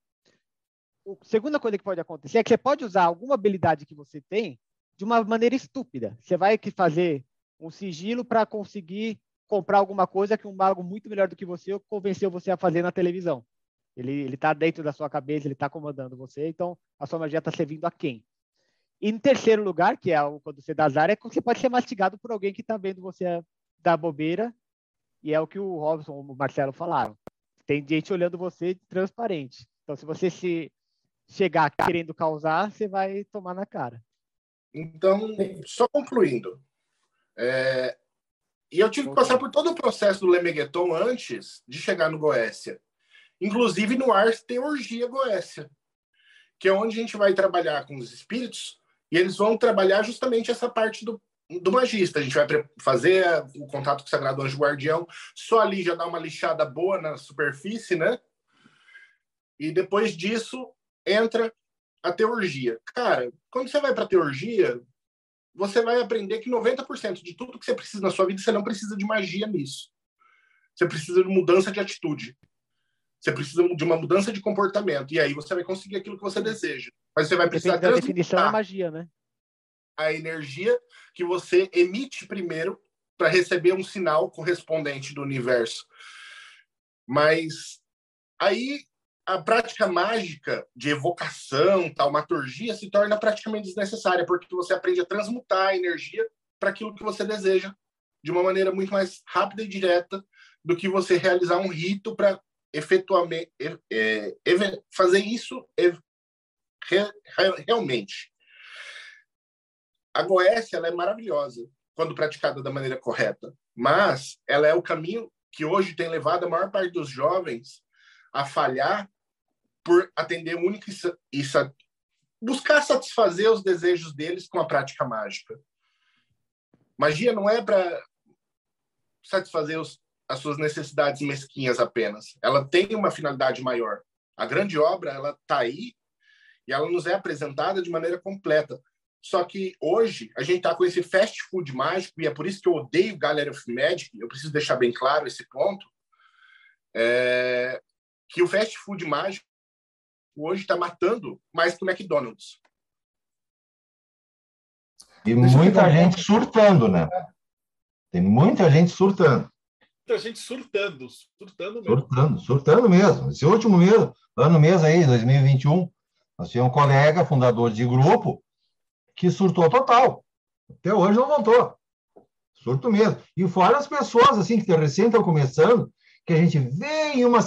A segunda coisa que pode acontecer é que você pode usar alguma habilidade que você tem de uma maneira estúpida. Você vai fazer um sigilo para conseguir comprar alguma coisa que um mago muito melhor do que você convenceu você a fazer na televisão. Ele está dentro da sua cabeça, ele está comandando você, então a sua magia está servindo a quem? E em terceiro lugar, que é o, quando você dá azar, é que você pode ser mastigado por alguém que está vendo você dar bobeira, e é o que o Robson e o Marcelo falaram. Tem gente olhando você transparente. Então, se você se chegar querendo causar, você vai tomar na cara. Então, só concluindo. É... E eu tive que passar por todo o processo do Lemegueton antes de chegar no Goécia. Inclusive no Ars tem orgia Goécia, que é onde a gente vai trabalhar com os espíritos e eles vão trabalhar justamente essa parte do, do magista. A gente vai fazer o contato com o Sagrado Anjo Guardião, só ali já dá uma lixada boa na superfície, né? E depois disso entra a teurgia. Cara, quando você vai para a teurgia, você vai aprender que 90% de tudo que você precisa na sua vida, você não precisa de magia nisso. Você precisa de mudança de atitude. Você precisa de uma mudança de comportamento. E aí você vai conseguir aquilo que você deseja. Mas você vai precisar Depende da definição da magia, né? A energia que você emite primeiro para receber um sinal correspondente do universo. Mas aí a prática mágica de evocação, taumaturgia, se torna praticamente desnecessária, porque você aprende a transmutar a energia para aquilo que você deseja de uma maneira muito mais rápida e direta do que você realizar um rito para efetuamente é, fazer isso realmente. A Goécia ela é maravilhosa quando praticada da maneira correta, mas ela é o caminho que hoje tem levado a maior parte dos jovens a falhar por atender única e buscar satisfazer os desejos deles com a prática mágica. Magia não é para satisfazer os, as suas necessidades mesquinhas apenas. Ela tem uma finalidade maior. A grande obra ela está aí e ela nos é apresentada de maneira completa. Só que hoje a gente está com esse fast food mágico e é por isso que eu odeio Gallery of Magic. Eu preciso deixar bem claro esse ponto. É, que o fast food mágico hoje está matando mais que o McDonald's. E muita gente surtando, né? Tem muita gente surtando. Muita gente surtando, surtando mesmo. Surtando, surtando mesmo. Esse último mês, ano mês aí, 2021, nós tínhamos um colega, fundador de grupo, que surtou total. Até hoje não voltou. Surto mesmo. E fora as pessoas, assim, que recém estão começando, que a gente vê em uma,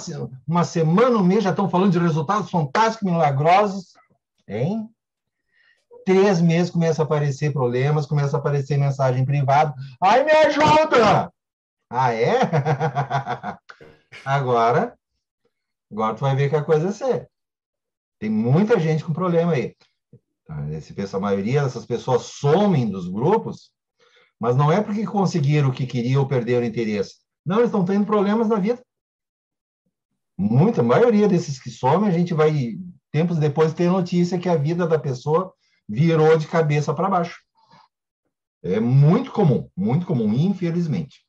uma semana, um mês, já estão falando de resultados fantásticos, milagrosos, hein? Três meses começa a aparecer problemas, começa a aparecer mensagem privada. Ai, me ajuda! Ah, é? agora, agora tu vai ver que a coisa é séria. Tem muita gente com problema aí. Esse, a maioria dessas pessoas somem dos grupos, mas não é porque conseguiram o que queriam ou perderam interesse. Não, eles estão tendo problemas na vida. Muita maioria desses que somem, a gente vai, tempos depois, ter notícia que a vida da pessoa virou de cabeça para baixo. É muito comum, muito comum, infelizmente.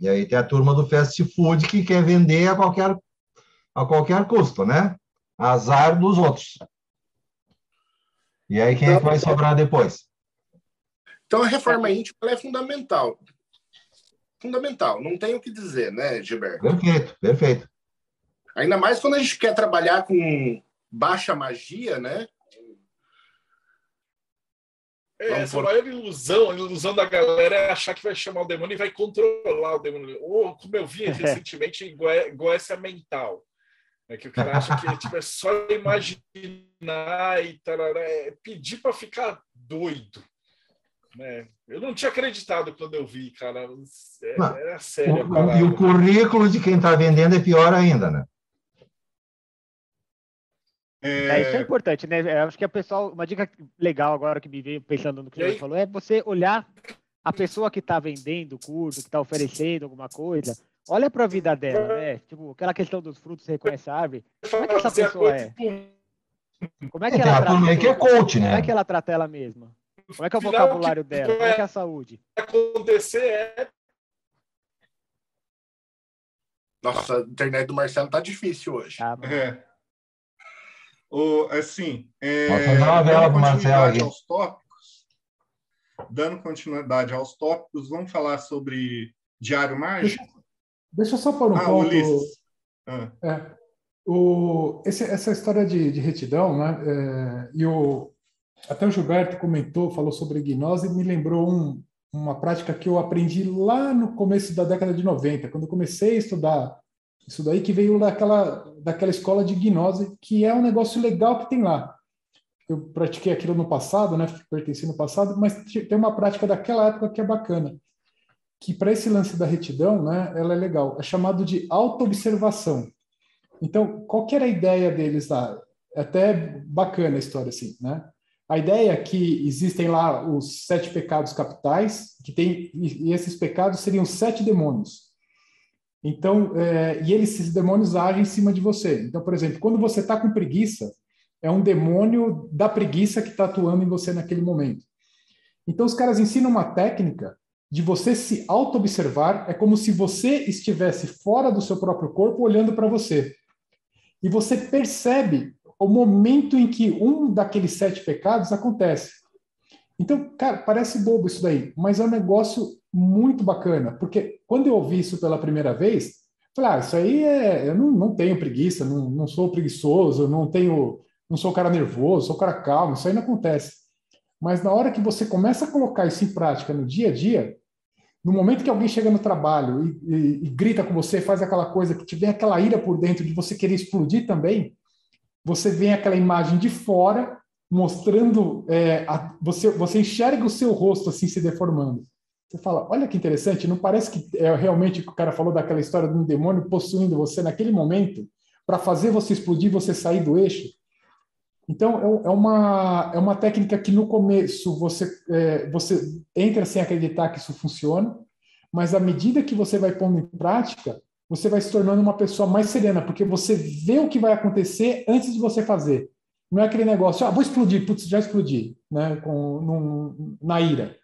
E aí tem a turma do fast food que quer vender a qualquer, a qualquer custo, né? Azar dos outros. E aí quem é que vai sobrar depois? Então a reforma íntima é fundamental fundamental, não tem o que dizer, né, Gilberto? Perfeito, perfeito. Ainda mais quando a gente quer trabalhar com baixa magia, né? É, essa por... maior ilusão, a ilusão da galera é achar que vai chamar o demônio e vai controlar o demônio. Ou, como eu vi recentemente, igual essa mental. É que o cara acha que tipo, é só imaginar e tarará, é pedir para ficar doido. Né? Eu não tinha acreditado quando eu vi, cara. É, era sério. O, e o currículo de quem está vendendo é pior ainda, né? É... é... isso é importante, né? Eu acho que a pessoal, uma dica legal agora que me veio pensando no que você falou é você olhar a pessoa que está vendendo o curso, que está oferecendo alguma coisa, olha para a vida dela, né? Tipo, aquela questão dos frutos reconhece a árvore. Como é que essa pessoa é? Como é que ela trata? Que é coach, né? Como é que ela trata ela mesma? Como é que é o vocabulário que dela? Como é que é a saúde? Acontecer é. Nossa, a internet do Marcelo tá difícil hoje. Tá, é. O, assim, é, Marcelo aqui. Aos tópicos, dando continuidade aos tópicos, vamos falar sobre Diário Mágico? Deixa, deixa eu só pôr um ah, ponto. Ah. É, o, esse, essa história de, de retidão, né? É, e o, até o Gilberto comentou, falou sobre gnose e me lembrou um, uma prática que eu aprendi lá no começo da década de 90, quando eu comecei a estudar isso daí, que veio daquela, daquela escola de gnose, que é um negócio legal que tem lá. Eu pratiquei aquilo no passado, né? Pertenci no passado, mas tem uma prática daquela época que é bacana. Que para esse lance da retidão, né? Ela é legal. É chamado de auto-observação. Então, qual que era a ideia deles lá? É até bacana a história, assim, né? A ideia é que existem lá os sete pecados capitais, que tem, e esses pecados seriam sete demônios. Então, é, e eles, esses demônios agem em cima de você. Então, por exemplo, quando você está com preguiça, é um demônio da preguiça que está atuando em você naquele momento. Então, os caras ensinam uma técnica de você se auto-observar, é como se você estivesse fora do seu próprio corpo olhando para você. E você percebe o momento em que um daqueles sete pecados acontece. Então, cara, parece bobo isso daí, mas é um negócio muito bacana, porque quando eu ouvi isso pela primeira vez, falei, ah, isso aí é. Eu não, não tenho preguiça, não, não sou preguiçoso, não tenho. Não sou cara nervoso, sou cara calmo, isso aí não acontece. Mas na hora que você começa a colocar isso em prática no dia a dia, no momento que alguém chega no trabalho e, e, e grita com você, faz aquela coisa que te vem aquela ira por dentro de você querer explodir também, você vê aquela imagem de fora mostrando, é, a, você, você enxerga o seu rosto assim se deformando. Você fala, olha que interessante, não parece que é realmente que o cara falou daquela história de um demônio possuindo você naquele momento para fazer você explodir, você sair do eixo? Então, é, é uma, é uma técnica que no começo você, é, você entra sem acreditar que isso funciona, mas à medida que você vai pondo em prática, você vai se tornando uma pessoa mais serena, porque você vê o que vai acontecer antes de você fazer. Não é aquele negócio, ah, vou explodir, putz, já explodi, né, com, num, na ira.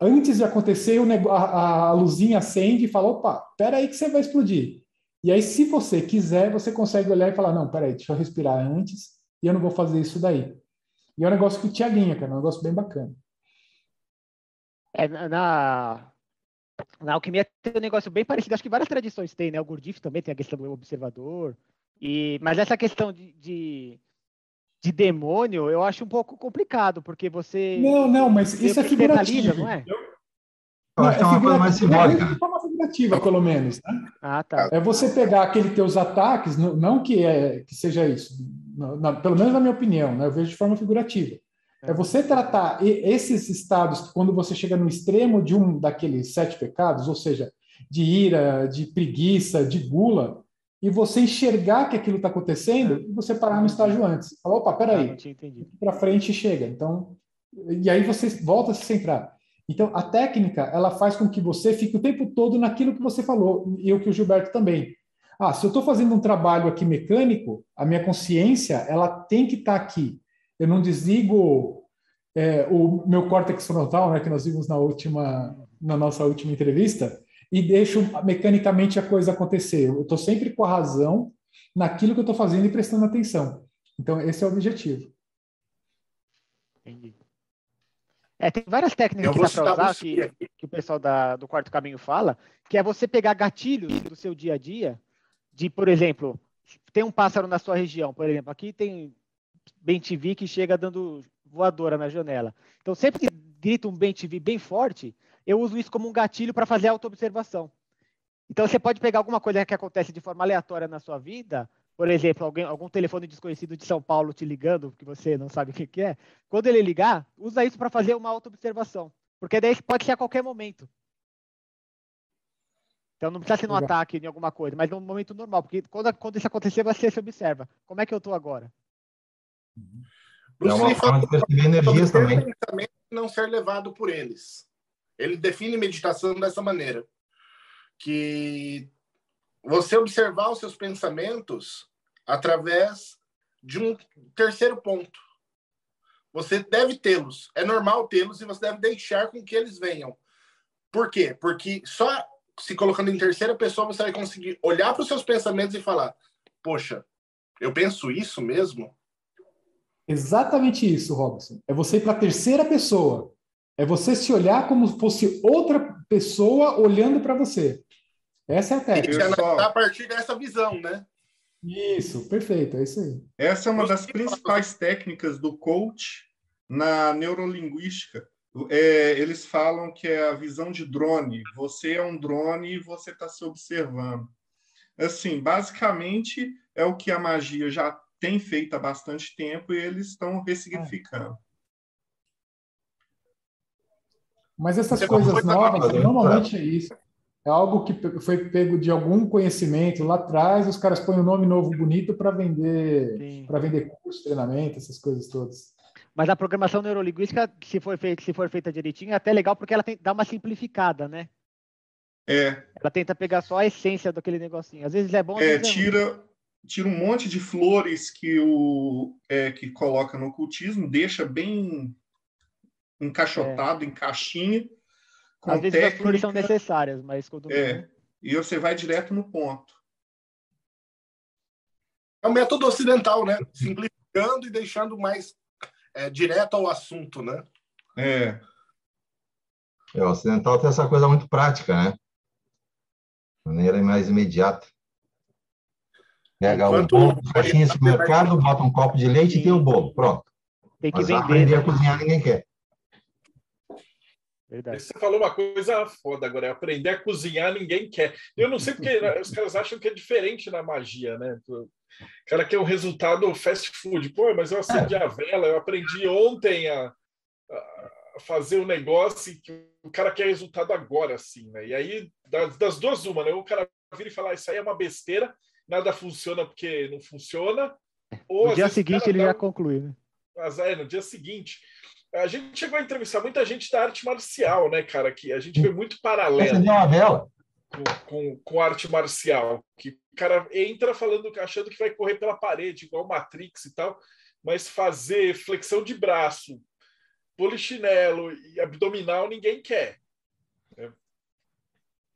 Antes de acontecer, o, a, a luzinha acende e fala, opa, espera aí que você vai explodir. E aí, se você quiser, você consegue olhar e falar, não, peraí, deixa eu respirar antes, e eu não vou fazer isso daí. E é um negócio que te alinha, cara, é um negócio bem bacana. É, na, na alquimia tem um negócio bem parecido, acho que várias tradições têm, né? O Gurdjieff também tem a questão do observador, e, mas essa questão de, de, de demônio eu acho um pouco complicado, porque você... Não, não, mas isso é figurativo. Não é? Eu acho que é uma coisa mais simbólica. É uma figurativa, pelo menos. Né? Ah, tá. É você pegar aqueles teus ataques, não que, é, que seja isso, na, pelo menos na minha opinião, né? eu vejo de forma figurativa. É você tratar esses estados, quando você chega no extremo de um daqueles sete pecados, ou seja, de ira, de preguiça, de gula, e você enxergar que aquilo está acontecendo, e você parar no estágio antes. Falar, opa, peraí, para frente chega. Então, e aí você volta a se centrar. Então, a técnica, ela faz com que você fique o tempo todo naquilo que você falou, e o que o Gilberto também. Ah, se eu estou fazendo um trabalho aqui mecânico, a minha consciência, ela tem que estar tá aqui eu não desligo é, o meu córtex frontal, né, que nós vimos na última, na nossa última entrevista, e deixo mecanicamente a coisa acontecer. Eu estou sempre com a razão naquilo que eu estou fazendo e prestando atenção. Então, esse é o objetivo. Entendi. É, tem várias técnicas que usar, que, que, o pessoal da, do Quarto Caminho fala, que é você pegar gatilhos do seu dia a dia, de, por exemplo, tem um pássaro na sua região, por exemplo, aqui tem bem que chega dando voadora na janela. Então, sempre que grita um bem TV bem forte, eu uso isso como um gatilho para fazer autoobservação. Então, você pode pegar alguma coisa que acontece de forma aleatória na sua vida, por exemplo, alguém, algum telefone desconhecido de São Paulo te ligando, que você não sabe o que, que é. Quando ele ligar, usa isso para fazer uma autoobservação. Porque daí pode ser a qualquer momento. Então não precisa ser no ataque em alguma coisa, mas num momento normal, porque quando, quando isso acontecer, você se observa. Como é que eu estou agora? Bruce é uma forma de perceber energias também. Não ser levado por eles. Ele define meditação dessa maneira, que você observar os seus pensamentos através de um terceiro ponto. Você deve tê-los, é normal tê-los e você deve deixar com que eles venham. Por quê? Porque só se colocando em terceira pessoa você vai conseguir olhar para os seus pensamentos e falar: Poxa, eu penso isso mesmo? Exatamente isso, Robson. É você ir para a terceira pessoa. É você se olhar como se fosse outra pessoa olhando para você. Essa é a técnica. E só... a partir dessa visão, né? Isso, perfeito, é isso aí. Essa é uma das principais técnicas do coach na neurolinguística. É, eles falam que é a visão de drone. Você é um drone e você está se observando. Assim, basicamente é o que a magia já tem feito há bastante tempo e eles estão ressignificando. Mas essas Você coisas novas, normalmente é isso. É algo que foi pego de algum conhecimento lá atrás, os caras põem um nome novo bonito para vender, para vender curso, treinamento, essas coisas todas. Mas a programação neurolinguística, se for feita, se for feita direitinho, é até legal porque ela tem, dá uma simplificada, né? É. Ela tenta pegar só a essência daquele negocinho. Às vezes é bom, É, vezes é tira, tira um monte de flores que o é, que coloca no ocultismo, deixa bem encaixotado, em caixinha, com Às vezes as flores são técnica, necessárias, mas quando é, e você vai direto no ponto. É um método ocidental, né? Simplificando e deixando mais é, direto ao assunto, né? É, É, o ocidental tem essa coisa muito prática, né? Maneira mais imediata. Pega Enquanto- o bolo, caixinha de supermercado, bota um copo de leite e tem o bolo. Pronto. tem que Mas vender. aprender né? a cozinhar ninguém quer. Verdade. Você falou uma coisa foda agora, é aprender a cozinhar ninguém quer. Eu não sei porque os caras acham que é diferente na magia, né? O cara quer o resultado fast food. Pô, mas eu acendi a vela, eu aprendi ontem a, a fazer o um negócio que o cara quer resultado agora, assim, né? E aí, das, das duas, uma, né? O cara vira e fala, "Ah, isso aí é uma besteira, nada funciona porque não funciona. Ou, No dia seguinte ele já um- conclui, né? mas é, no dia seguinte. A gente chegou a entrevistar muita gente da arte marcial, né, cara? Que a gente vê muito paralelo Acender uma vela. com, com, com arte marcial. Que o cara entra falando, achando que vai correr pela parede, igual Matrix e tal, mas fazer flexão de braço, polichinelo e abdominal ninguém quer.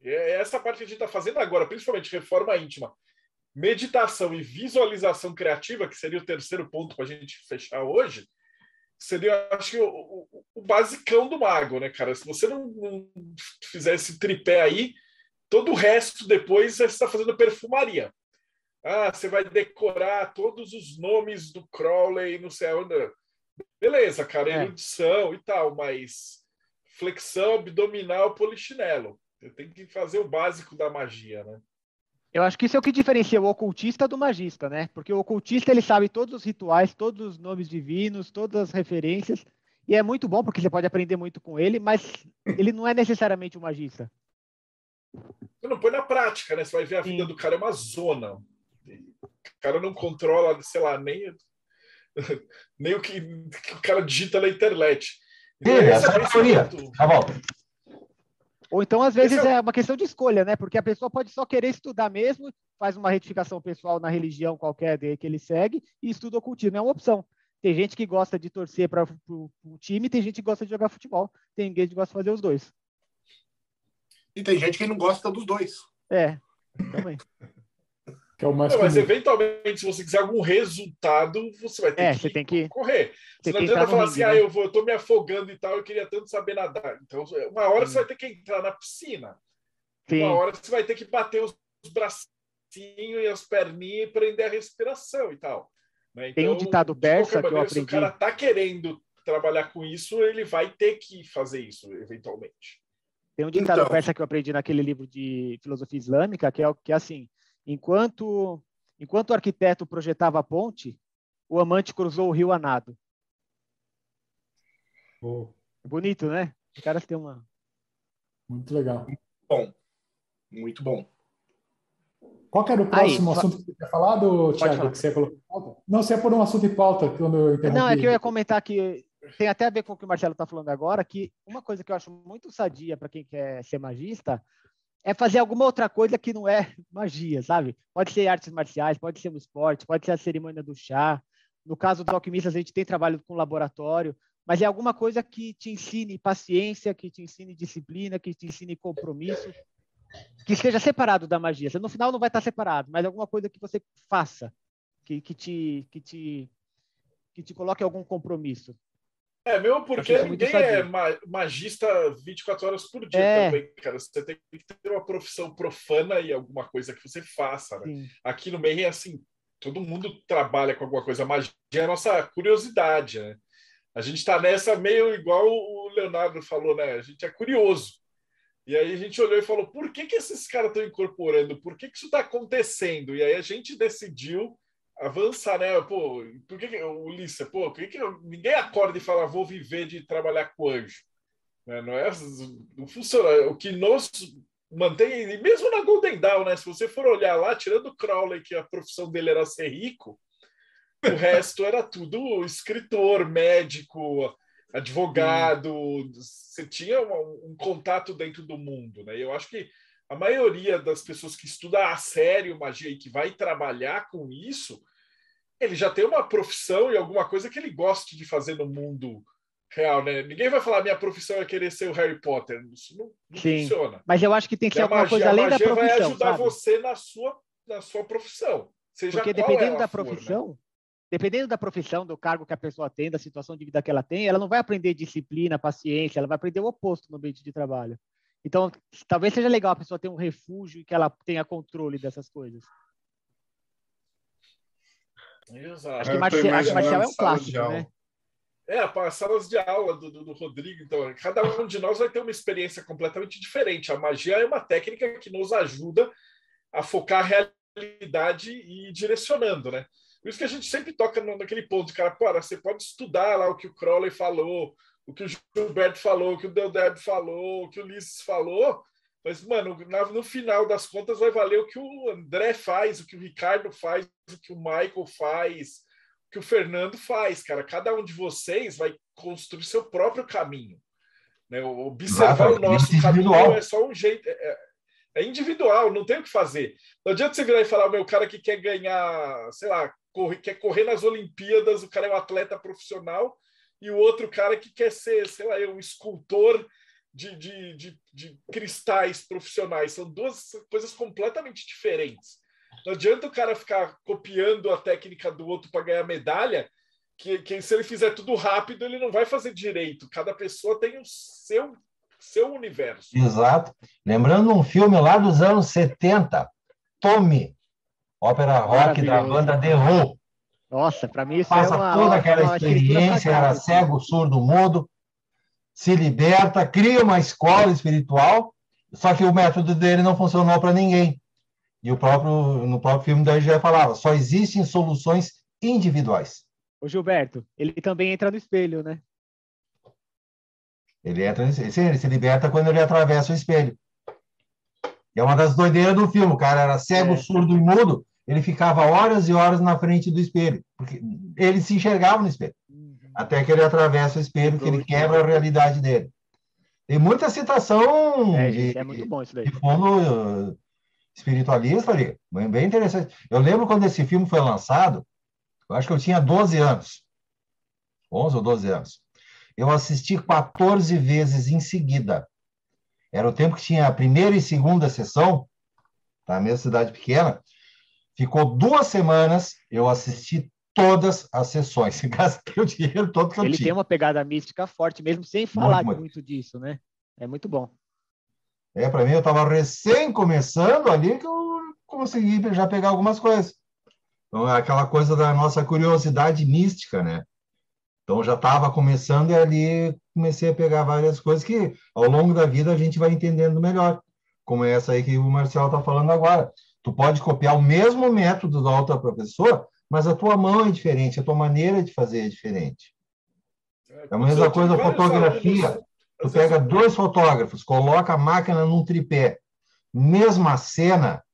E É essa parte que a gente está fazendo agora, principalmente reforma íntima. Meditação e visualização criativa, que seria o terceiro ponto para a gente fechar hoje, seria, acho que, o, o, o basicão do mago, né, cara? Se você não, não fizer esse tripé aí, todo o resto depois você está fazendo perfumaria. Ah, você vai decorar todos os nomes do Crowley, não sei onde. Beleza, cara, É. erudição e tal, mas flexão abdominal, polichinelo. Você tem que fazer o básico da magia, né? Eu acho que isso é o que diferencia o ocultista do magista, né? Porque o ocultista ele sabe todos os rituais, todos os nomes divinos, todas as referências, e é muito bom porque você pode aprender muito com ele, mas ele não é necessariamente um magista. Você não põe na prática, né? Você vai ver a vida Sim. do cara é uma zona. O cara não controla, sei lá, nem, nem o que, que o cara digita na internet. Sim, essa é a teoria. Tá bom. Ou então, às vezes, é é uma questão de escolha, né? Porque a pessoa pode só querer estudar mesmo, faz uma retificação pessoal na religião qualquer dele que ele segue e estuda ocultismo. É uma opção. Tem gente que gosta de torcer para o time, tem gente que gosta de jogar futebol, tem gente que gosta de fazer os dois. E tem gente que não gosta dos dois. É, também. Que é o mais Não, mas eventualmente, se você quiser algum resultado, você vai ter É, que você tem que. correr. Você não adianta falar assim, né? ah, eu, vou, eu tô me afogando e tal, eu queria tanto saber nadar. Então, uma hora você vai ter que entrar na piscina. Sim. Uma hora você vai ter que bater os bracinhos e as perninhas e prender a respiração e tal. né? Tem um Então, ditado persa que eu maneira, Se o aprendi. cara tá querendo trabalhar com isso, ele vai ter que fazer isso, eventualmente. Tem um ditado Então. persa que eu aprendi naquele livro de filosofia islâmica, que é, o- que é assim: enquanto, enquanto o arquiteto projetava a ponte, o amante cruzou o rio a nado. Pô, Bonito, né? Os caras têm uma. muito legal. Bom, muito bom. Qual que era o próximo Aí, fa- assunto que você tinha falado, Thiago, falar. que você pauta? Não, você ia pôr um assunto em pauta quando eu interrompi. Não, é que eu ia comentar que tem até a ver com o que o Marcelo está falando agora, que uma coisa que eu acho muito sadia para quem quer ser magista é fazer alguma outra coisa que não é magia, sabe? Pode ser artes marciais, pode ser um esporte, pode ser a cerimônia do chá. No caso dos alquimistas, a gente tem trabalho com laboratório, mas é alguma coisa que te ensine paciência, que te ensine disciplina, que te ensine compromisso, que esteja separado da magia. No final não vai estar separado, mas alguma coisa que você faça, que, que te que te que te coloque algum compromisso. É, mesmo porque ninguém é magista 24 horas por dia É. também, cara. Você tem que ter uma profissão profana e alguma coisa que você faça, né? Sim. Aqui no meio é assim, todo mundo trabalha com alguma coisa. Magia é a nossa curiosidade, né? A gente está nessa meio igual o Leonardo falou, né? A gente é curioso. E aí a gente olhou e falou, por que, que esses caras estão incorporando? Por que, que isso está acontecendo? E aí a gente decidiu avançar, né? Pô, por que, que Ulisses, pô, por que, que ninguém acorda e fala, vou viver de trabalhar com anjo? Né? Não é, não funciona. O que nos mantém, e mesmo na Golden Dawn, né? Se você for olhar lá, tirando o Crowley, que a profissão dele era ser rico, o resto era tudo escritor, médico, advogado. Você tinha um, um contato dentro do mundo, né? E eu acho que a maioria das pessoas que estuda a sério magia e que vai trabalhar com isso, ele já tem uma profissão e alguma coisa que ele goste de fazer no mundo real, né? Ninguém vai falar minha profissão é querer ser o Harry Potter. Isso não, não funciona. Mas eu acho que tem que ser alguma magia, coisa além da profissão. vai ajudar sabe? você na sua, na sua profissão. Seja Porque dependendo da for, profissão, né? dependendo da profissão, do cargo que a pessoa tem, da situação de vida que ela tem, ela não vai aprender disciplina, paciência, ela vai aprender o oposto no ambiente de trabalho. Então, talvez seja legal a pessoa ter um refúgio e que ela tenha controle dessas coisas. Exato. Acho que, Marci acho que Marcial é um clássico, né? É, as salas de aula do, do, do, Rodrigo. Então, cada um de nós vai ter uma experiência completamente diferente. A magia é uma técnica que nos ajuda a focar a realidade e ir direcionando, né? Por isso que a gente sempre toca naquele ponto, cara, pô, você pode estudar lá o que o Crowley falou, o que o Gilberto falou, o que o Deldeb falou, o que o Ulisses falou, mas, mano, no final das contas vai valer o que o André faz, o que o Ricardo faz, o que o Michael faz, o que o Fernando faz, cara. Cada um de vocês vai construir seu próprio caminho. Né? Observar Exato, o nosso caminho é só um jeito. É, é, individual, não tem o que fazer. Não adianta você virar e falar, meu cara que quer ganhar, sei lá, corre, quer correr nas Olimpíadas, o cara é um atleta profissional, e o outro cara que quer ser, sei lá, um escultor de, de, de, de cristais profissionais. São duas coisas completamente diferentes. Não adianta o cara ficar copiando a técnica do outro para ganhar medalha, que, que se ele fizer tudo rápido, ele não vai fazer direito. Cada pessoa tem o seu, seu universo. Exato. Lembrando um filme lá dos anos 70, Tommy, ópera rock da banda The Who. Nossa, para mim isso Passa é uma, toda aquela uma experiência, era cego, surdo, mudo, se liberta, cria uma escola espiritual, só que o método dele não funcionou para ninguém. E o próprio, no próprio filme daí já falava, só existem soluções individuais. O Gilberto, ele também entra no espelho, né? Ele entra, ele se liberta quando ele atravessa o espelho. E é uma das doideiras do filme. O cara era cego, é. surdo e mudo. Ele ficava horas e horas na frente do espelho. Porque ele se enxergava no espelho. Uhum. Até que ele atravessa o espelho, que ele quebra a realidade dele. Tem muita citação é, de, é muito bom isso daí. de fundo uh, espiritualista ali. Bem interessante. Eu lembro quando esse filme foi lançado, eu acho que eu tinha 12 anos. 11 ou 12 anos. Eu assisti 14 vezes em seguida. Era o tempo que tinha a primeira e segunda sessão, tá? Mesma cidade pequena. Ficou duas semanas, eu assisti todas as sessões. Gastei o dinheiro todo que eu Ele tinha. tem uma pegada mística forte, mesmo sem falar muito, muito. muito disso, né? É muito bom. É, para mim, eu estava recém começando ali que eu consegui já pegar algumas coisas. Então, é aquela coisa da nossa curiosidade mística, né? Então já estava começando e ali comecei a pegar várias coisas que ao longo da vida a gente vai entendendo melhor, como é essa aí que o Marcelo está falando agora. Tu pode copiar o mesmo método da outra professora, mas a tua mão é diferente, a tua maneira de fazer é diferente. É a mesma coisa a fotografia. Tu pega dois fotógrafos, coloca a máquina num tripé, mesma cena,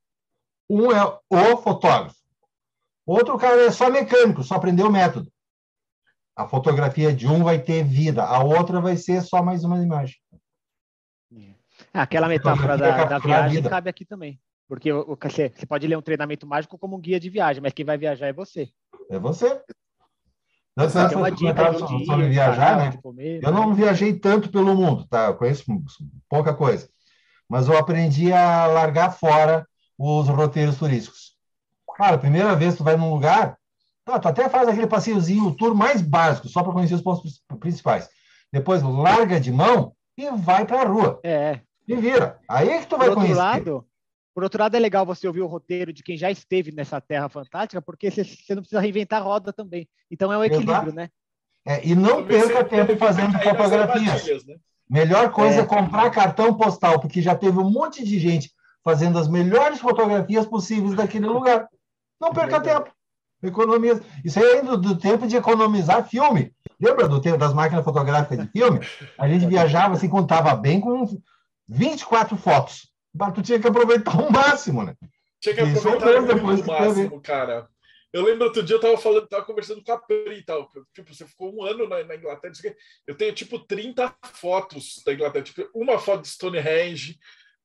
um é o fotógrafo, outro cara é só mecânico, só aprendeu o método. A fotografia de um vai ter vida, a outra vai ser só mais uma imagem. É, aquela metáfora da, da viagem cabe aqui também. Porque o, você, você pode ler um treinamento mágico como um guia de viagem, mas quem vai viajar é você. É você. Não, você tem uma dica sobre, sobre viajar, né? Comer, eu não viajei tanto pelo mundo, tá? Eu conheço pouca coisa. Mas eu aprendi a largar fora os roteiros turísticos. Cara, a primeira vez que tu vai num lugar, Tá, tu até faz aquele passeiozinho, o tour mais básico, só para conhecer os pontos principais. Depois larga de mão e vai para a rua. É. E vira. Aí é que tu vai por conhecer. Lado, por outro lado, é legal você ouvir o roteiro de quem já esteve nessa terra fantástica, porque você, você não precisa reinventar a roda também. Então é um equilíbrio, Exato. né? É, e não perca tempo fazendo fotografias. Né? Melhor coisa é. é comprar cartão postal, porque já teve um monte de gente fazendo as melhores fotografias possíveis daquele lugar. Não perca tempo. Economia. Isso aí é do, do, tempo de economizar filme. Lembra do tempo das máquinas fotográficas de filme? A gente viajava assim, contava bem com 24 fotos. Mas tu tinha que aproveitar o máximo, né? Tinha que aproveitar o máximo, cara. Eu lembro outro dia eu tava falando, tava conversando com a Pri e tal. Tipo, você ficou um ano na, na Inglaterra. Eu tenho tipo 30 fotos da Inglaterra. Tipo, uma foto de Stonehenge,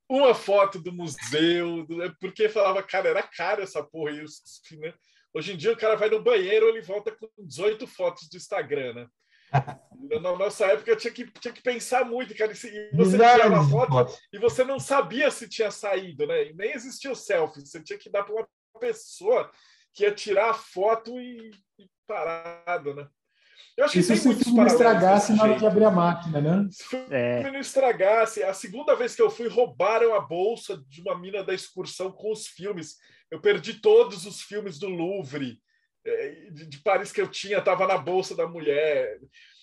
uma foto do museu, do- porque falava, cara, era caro essa porra. E os- né? Hoje em dia o cara vai no banheiro, ele volta com 18 fotos do Instagram, né? Na nossa época tinha que, tinha que pensar muito, cara. E você tirava a foto e você não sabia se tinha saído, né? E nem existia o selfie. Você tinha que dar para uma pessoa que ia tirar a foto e, e parado, né? Eu acho que Isso tem se o filme não estragasse na hora de abrir a máquina, né? Se o filme É. não estragasse, a segunda vez que eu fui, roubaram a bolsa de uma mina da excursão com os filmes. Eu perdi todos os filmes do Louvre, de, de Paris que eu tinha, estava na bolsa da mulher.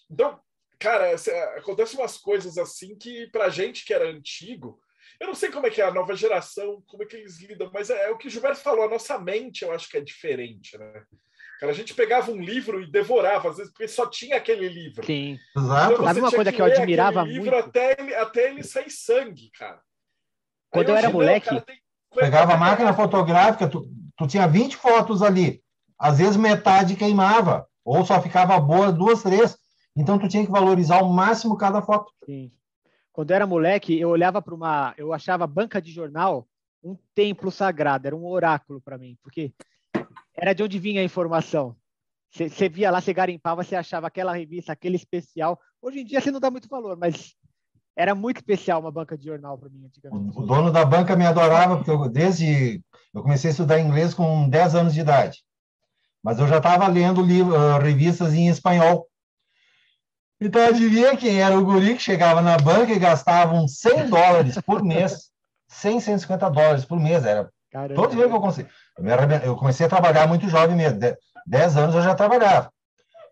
Então, cara, acontecem umas coisas assim que, pra gente que era antigo, eu não sei como é que é a nova geração, como é que eles lidam, mas é, é o que o Gilberto falou, a nossa mente eu acho que é diferente, né? Cara, a gente pegava um livro e devorava, às vezes, porque só tinha aquele livro. Sim. Exato. Então, Sabe uma coisa que eu ler admirava aquele livro muito? Até ele, até ele sair sangue, cara. Quando Aí eu era hoje não, moleque- cara, tem- Pegava a máquina fotográfica, tu, tu tinha 20 fotos ali. Às vezes metade queimava, ou só ficava boa duas, três. Então tu tinha que valorizar ao máximo cada foto. Sim. Quando eu era moleque, eu olhava para uma. Eu achava a banca de jornal um templo sagrado, era um oráculo para mim, porque era de onde vinha a informação. Você via lá, você garimpava, você achava aquela revista, aquele especial. Hoje em dia você não dá muito valor, mas era muito especial uma banca de jornal para mim antigamente. O dono da banca me adorava, porque eu, desde. Eu comecei a estudar inglês com 10 anos de idade. Mas eu já estava lendo livro, ah, revistas em espanhol. Então, adivinha quem era o guri que chegava na banca e gastava uns 100 dólares por mês. 100, 150 dólares por mês. Era Caramba. Todo dia que eu comecei. Eu, comecei a trabalhar muito jovem mesmo. De- Dez anos eu já trabalhava.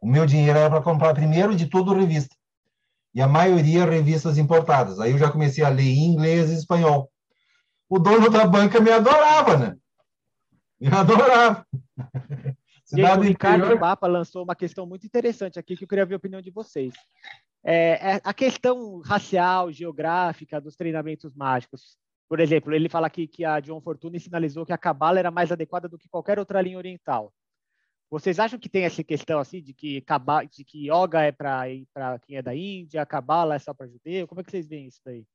O meu dinheiro era para comprar, primeiro de tudo, revista. E a maioria revistas importadas. Aí eu já comecei a ler em inglês e espanhol. O dono da banca me adorava, né? Me adorava. Gente, o Ricardo interior, Papa lançou uma questão muito interessante aqui que eu queria ver a opinião de vocês. É, é a questão racial, geográfica dos treinamentos mágicos. Por exemplo, ele fala aqui que a John Fortune sinalizou que a Cabala era mais adequada do que qualquer outra linha oriental. Vocês acham que tem essa questão assim de que Cabala, de que yoga é para quem é da Índia, a Cabala é só para judeu? Como é que vocês veem isso daí?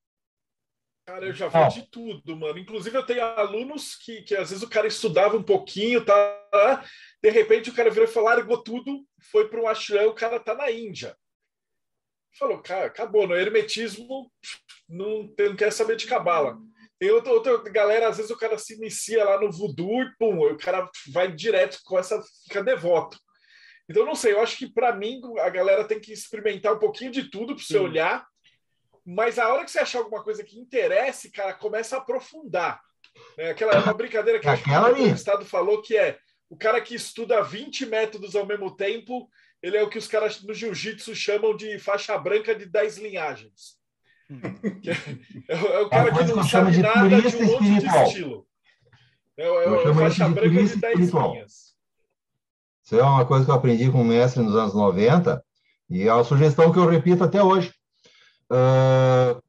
Cara, eu já vi Ó. de tudo, mano. Inclusive, eu tenho alunos que, que às vezes o cara estudava um pouquinho, tá? De repente o cara virou e falou, largou tudo, foi para um ashram, o cara tá na Índia. Falou, cara, acabou. No hermetismo, não, tem- não quer saber de cabala. Tem outra, outra galera, às vezes o cara se inicia lá no voodoo e pum, o cara vai direto com essa, fica devoto. Então, não sei, eu acho que para mim a galera tem que experimentar um pouquinho de tudo para você olhar, mas a hora que você achar alguma coisa que interesse, cara, começa a aprofundar. Né? Aquela é uma brincadeira que que o. Estado falou que é o cara que estuda 20 métodos ao mesmo tempo, ele é o que os caras no jiu-jitsu chamam de faixa branca de 10 linhagens. Que é, é o- é o cara que coisa que não chamo sabe de nada de um monte de espiritual. estilo. É, é chamo faixa de branca de turista 10 espiritual. linhas. Isso é uma coisa que eu aprendi com o mestre nos anos 90 e é uma sugestão que eu repito até hoje. Ah,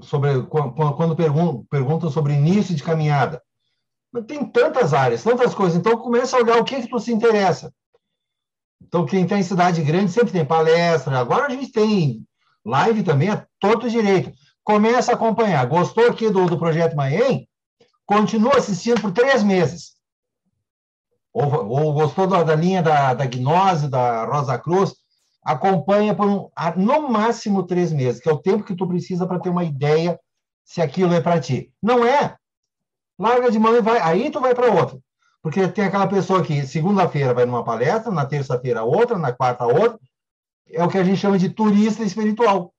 sobre quan- quan- quando pergun- perguntam sobre início de caminhada. Tem tantas áreas, tantas coisas. Então começa a olhar o que que tu se interessa. Então quem está em cidade grande sempre tem palestra. Agora a gente tem live também a todo direito. Começa a acompanhar. Gostou aqui do, do projeto Maem? Continua assistindo por três meses ou, ou gostou da, da linha da, da Gnose, da Rosa Cruz, acompanha por um, no máximo três meses, que é o tempo que tu precisa para ter uma ideia se aquilo é para ti. Não é? Larga de mão e vai. Aí tu vai para outra. Porque tem aquela pessoa que segunda-feira vai numa palestra, na terça-feira outra, na quarta outra. É o que a gente chama de turista espiritual.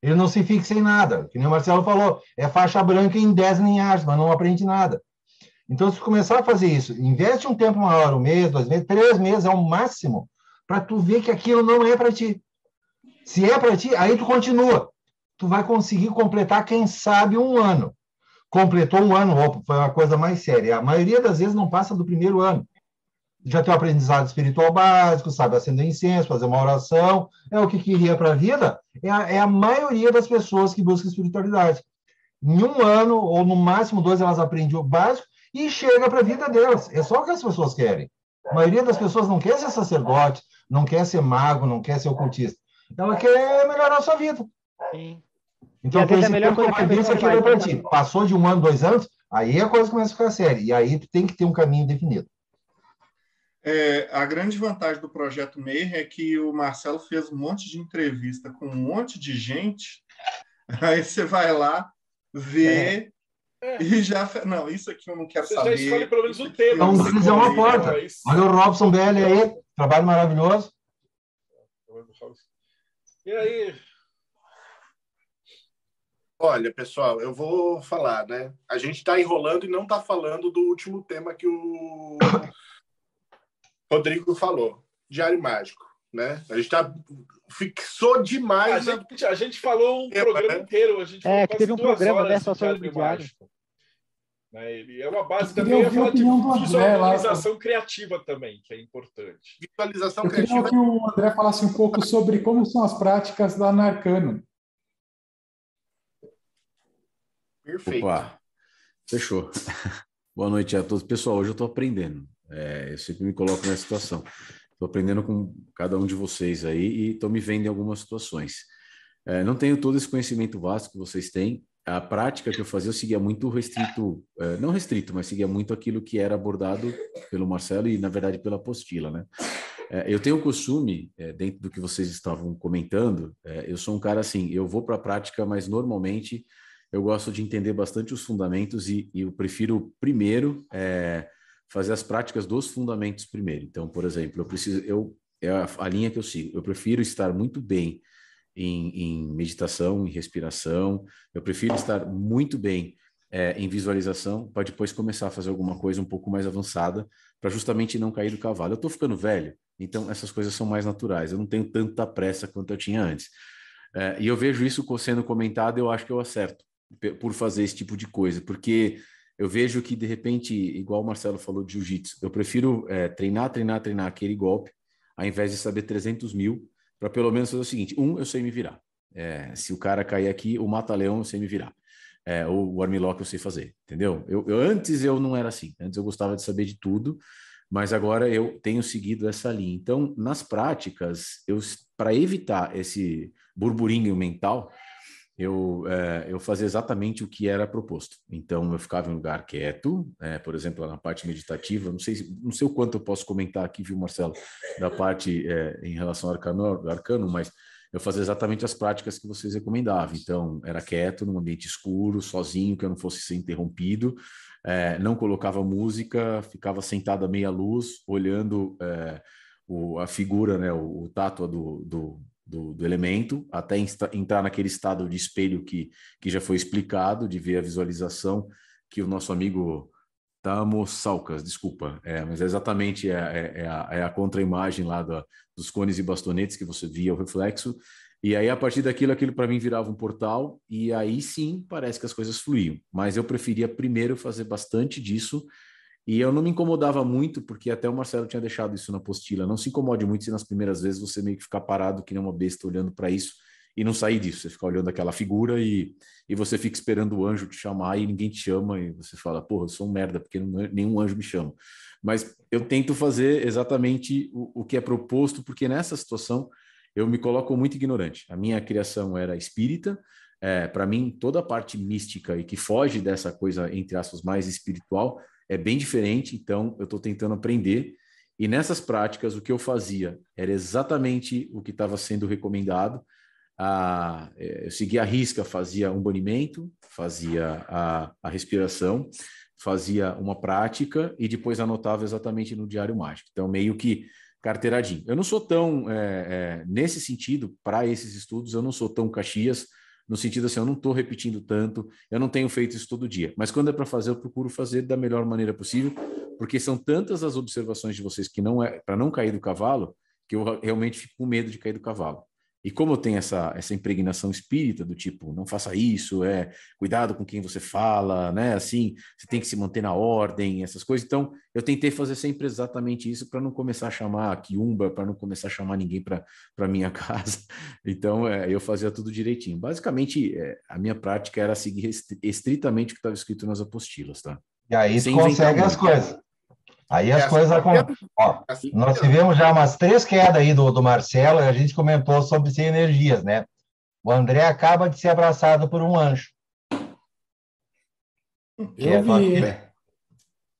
Ele não se fixa em nada. Que nem o Marcelo falou, é faixa branca em 10 linhagens, mas não aprende nada. Então, se começar a fazer isso, investe um tempo maior, um mês, dois meses, três meses é o máximo, para tu ver que aquilo não é para ti. Se é para ti, aí tu continua. Tu vai conseguir completar, quem sabe, um ano. Completou um ano, foi uma coisa mais séria. A maioria das vezes não passa do primeiro ano. Já tem o aprendizado espiritual básico, sabe acender incenso, fazer uma oração, é o que queria para a vida. É a, é a maioria das pessoas que buscam espiritualidade. Em um ano, ou no máximo dois, elas aprendem o básico e chega para a vida delas. É só o que as pessoas querem. A maioria das pessoas não quer ser sacerdote, não quer ser mago, não quer ser ocultista. Ela quer melhorar a sua vida. Sim. Então, vezes esse é melhor tempo quando a vai vir, cabeça isso aqui vai, vai para ti. Passou de um ano, dois anos, aí a coisa começa a ficar séria. E aí tem que ter um caminho definido. É, a grande vantagem do projeto Meir é que o Marcelo fez um monte de entrevista com um monte de gente. Aí você vai lá, vê É. e já. Não, isso aqui eu não quero Você já saber. escolhe pelo menos o tema. Então, que você isso é uma porta. mas- Olha o Robson BL aí, trabalho maravilhoso. E aí, Olha, pessoal, eu vou falar, né? A gente está enrolando e não está falando do último tema que o Rodrigo falou, Diário Mágico, né? A gente tá, fixou a demais. na- gente, a gente falou um Tema, programa né? inteiro. A gente É, teve um programa, horas né, de só sobre Diário o diário. Mágico. Né, Ele é uma base Eu também, queria ouvir a falar de André lá. visualização criativa também, que é importante. Visualização Eu queria criativa que o André falasse um pouco sobre como são as práticas lá na Arcano. perfeita. Opa, fechou. Boa noite a todos. Pessoal, hoje eu estou aprendendo. É, eu sempre me coloco nessa situação. Estou aprendendo com cada um de vocês aí e estou me vendo em algumas situações. É, não tenho todo esse conhecimento vasto que vocês têm. A prática que eu fazia, eu seguia muito restrito, é, não restrito, mas seguia muito aquilo que era abordado pelo Marcelo e, na verdade, pela apostila, né? É, eu tenho o costume, é, dentro do que vocês estavam comentando, eu sou um cara assim, eu vou para a prática, mas normalmente eu gosto de entender bastante os fundamentos e, e eu prefiro primeiro é, fazer as práticas dos fundamentos primeiro. Então, por exemplo, eu preciso, eu é a, a linha que eu sigo. Eu prefiro estar muito bem em, em meditação, em respiração. Eu prefiro estar muito bem é, em visualização para depois começar a fazer alguma coisa um pouco mais avançada para justamente não cair do cavalo. Eu estou ficando velho, então essas coisas são mais naturais. Eu não tenho tanta pressa quanto eu tinha antes. É, e eu vejo isso sendo comentado, eu acho que eu acerto por fazer esse tipo de coisa, porque eu vejo que de repente, igual o Marcelo falou de jiu-jitsu, eu prefiro é, treinar, treinar, treinar aquele golpe, ao invés de saber 300 mil, para pelo menos fazer o seguinte: um, eu sei me virar. É, se o cara cair aqui, o mata-leão eu sei me virar. É, ou o armlock eu sei fazer, entendeu? Eu, eu- antes eu não era assim, antes eu gostava de saber de tudo, mas agora eu tenho seguido essa linha. Então, nas práticas, eu para evitar esse burburinho mental, eu, é, eu fazia exatamente o que era proposto. Então, eu ficava em um lugar quieto, é, por exemplo, na parte meditativa, não sei, se- não sei o quanto eu posso comentar aqui, viu, Marcelo, da parte é, em relação ao arcano, arcano, mas eu fazia exatamente as práticas que vocês recomendavam. Então, era quieto, num ambiente escuro, sozinho, que eu não fosse ser interrompido, não colocava música, ficava sentado à meia luz, olhando o, a figura, né, o, o tátua do, do, do, do elemento, até entrar naquele estado de espelho que, que já foi explicado, de ver a visualização que o nosso amigo Tamo Salcas, desculpa, é, mas é exatamente é, é, é a, é a contra-imagem lá da, dos cones e bastonetes que você via o reflexo, e aí a partir daquilo, aquilo para mim virava um portal, e aí sim parece que as coisas fluíam, mas eu preferia primeiro fazer bastante disso, e eu não me incomodava muito, porque até o Marcelo tinha deixado isso na apostila. Não se incomode muito se nas primeiras vezes você meio que ficar parado, que nem uma besta, olhando para isso e não sair disso. Você fica olhando aquela figura e, e você fica esperando o anjo te chamar e ninguém te chama, e você fala, porra, eu sou um merda, porque nenhum anjo me chama. Mas eu tento fazer exatamente o, o que é proposto, porque nessa situação eu me coloco muito ignorante. A minha criação era espírita, é, para mim, toda a parte mística e que foge dessa coisa, entre aspas, mais espiritual, é bem diferente, então eu estou tentando aprender. E nessas práticas, o que eu fazia era exatamente o que estava sendo recomendado. Ah, eu seguia a risca, fazia um banimento, fazia a, a respiração, fazia uma prática e depois anotava exatamente no diário mágico. Então, meio que carteiradinho. Eu não sou tão, eh, eh, nesse sentido, para esses estudos, eu não sou tão caxias, no sentido assim, eu não estou repetindo tanto, eu não tenho feito isso todo dia. Mas quando é para fazer, eu procuro fazer da melhor maneira possível, porque são tantas as observações de vocês que não é para não cair do cavalo, que eu realmente fico com medo de cair do cavalo. E como eu tenho essa, essa impregnação espírita do tipo, não faça isso, é cuidado com quem você fala, né? Assim, você tem que se manter na ordem, essas coisas. Então, eu tentei fazer sempre exatamente isso para não começar a chamar a quiumba, para não começar a chamar ninguém para minha casa. Então, é, eu fazia tudo direitinho. Basicamente, é, a minha prática era seguir estritamente o que estava escrito nas apostilas, tá? E aí Sem consegue as coisas. Aí as Essa- coisas acontecem. Ó, Assim, nós tivemos já umas três quedas aí do, do Marcelo e a gente comentou sobre sem energias, né? O André acaba de ser abraçado por um anjo. Eu é vi.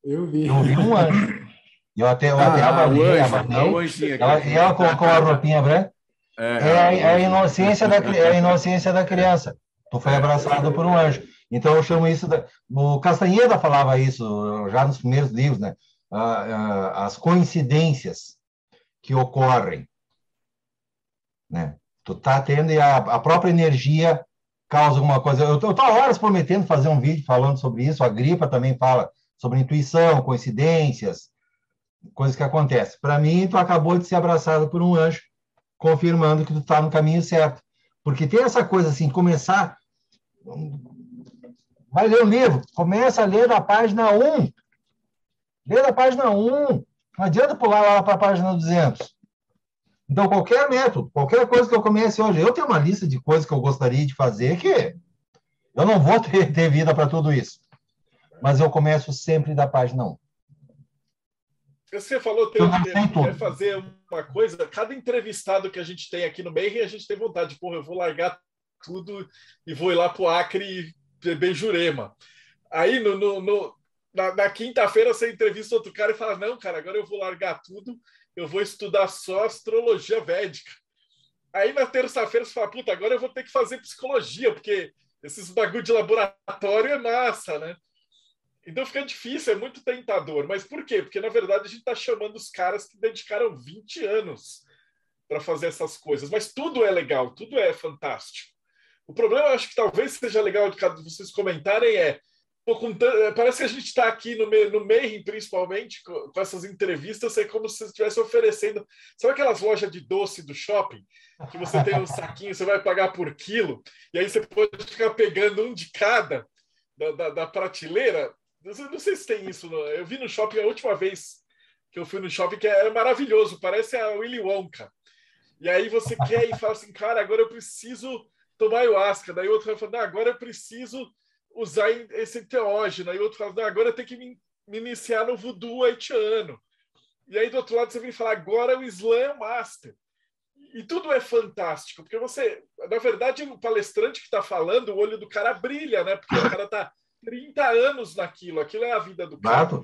Eu vi. Eu vi um anjo. E eu até, eu até Ah, anjo, abanei. ah, o anjinho aqui. Ela, e ela colocou a roupinha branca. É, É, a- é a inocência da, é a inocência da criança. Tu foi abraçado por um anjo. Então eu chamo isso. Da, o Castanheda falava isso já nos primeiros livros, né? As coincidências que ocorrem, né? Tu tá tendo e a, a própria energia causa alguma coisa. Eu estou horas prometendo fazer um vídeo falando sobre isso. A gripa também fala sobre intuição, coincidências, coisas que acontecem. Para mim, tu acabou de ser abraçado por um anjo confirmando que tu está no caminho certo. Porque tem essa coisa assim, começar. Vai ler um livro, começa a ler da página 1. Lê da página 1. Não adianta pular lá para a página 200. Então, qualquer método, qualquer coisa que eu comece hoje, eu tenho uma lista de coisas que eu gostaria de fazer que eu não vou ter, ter vida para tudo isso. Mas eu começo sempre da página 1. Você falou tem, tudo. quer fazer uma coisa. Cada entrevistado que a gente tem aqui no meio, a gente tem vontade, porra, eu vou largar tudo e vou ir lá pro Acre e beber Jurema. Aí no, no- no- na, na quinta-feira você entrevista outro cara e fala: Não, cara, agora eu vou largar tudo, eu vou estudar só astrologia védica. Aí na terça-feira você fala: Puta, agora eu vou ter que fazer psicologia, porque esses bagulho de laboratório é massa, né? Então fica difícil, é muito tentador. Mas por quê? Porque, na verdade, a gente está chamando os caras que dedicaram 20 anos para fazer essas coisas. Mas tudo é legal, tudo é fantástico. O problema, eu acho que talvez seja legal de vocês comentarem é. Pô, tan- é, parece que a gente está aqui no, me- no Mayhem, principalmente, com, com essas entrevistas, é como se você estivesse oferecendo. Sabe aquelas lojas de doce do shopping? Que você tem um saquinho, você vai pagar por quilo, e aí você pode ficar pegando um de cada da, da, da prateleira. Sei, não sei se tem isso. não. Eu vi no shopping a última vez que eu fui no shopping, que era maravilhoso, parece a Willy Wonka. E aí você quer e fala assim, cara, agora eu preciso tomar ayahuasca. Daí o outro vai falar, não, agora eu preciso usar esse enteógeno. Aí o outro fala, agora eu tenho que me, me iniciar no voodoo haitiano. E aí do outro lado você vem falar, agora o Islã é o master. E tudo é fantástico, porque você, na verdade, o palestrante que está falando, o olho do cara brilha, né? Porque o cara está 30 anos naquilo, aquilo é a vida do cara.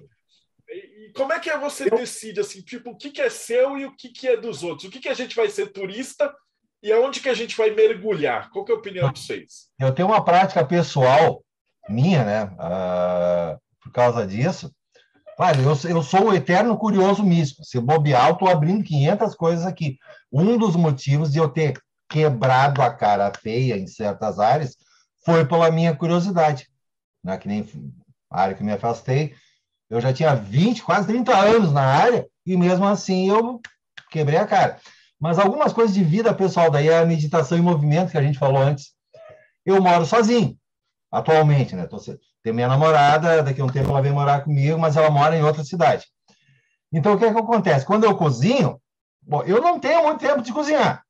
E, e como é que você decide, assim, tipo, o que, que é seu e o que, que é dos outros? O que, que a gente vai ser turista e aonde que a gente vai mergulhar? Qual que é a opinião de vocês? Eu tenho uma prática pessoal minha, né? ah, por causa disso. Olha, eu, eu sou o eterno curioso místico. Se bobear, estou abrindo 500 coisas aqui. Um dos motivos de eu ter quebrado a cara feia em certas áreas foi pela minha curiosidade. Né? Que nem a área que me afastei. Eu já tinha 20, quase 30 anos na área e mesmo assim eu quebrei a cara. Mas algumas coisas de vida pessoal, daí é a meditação em movimento que a gente falou antes. Eu moro sozinho, atualmente, né? Tô, tenho minha namorada, daqui a um tempo ela vem morar comigo, mas ela mora em outra cidade. Então, o que é que acontece? Quando eu cozinho, bom, eu não tenho muito tempo de cozinhar.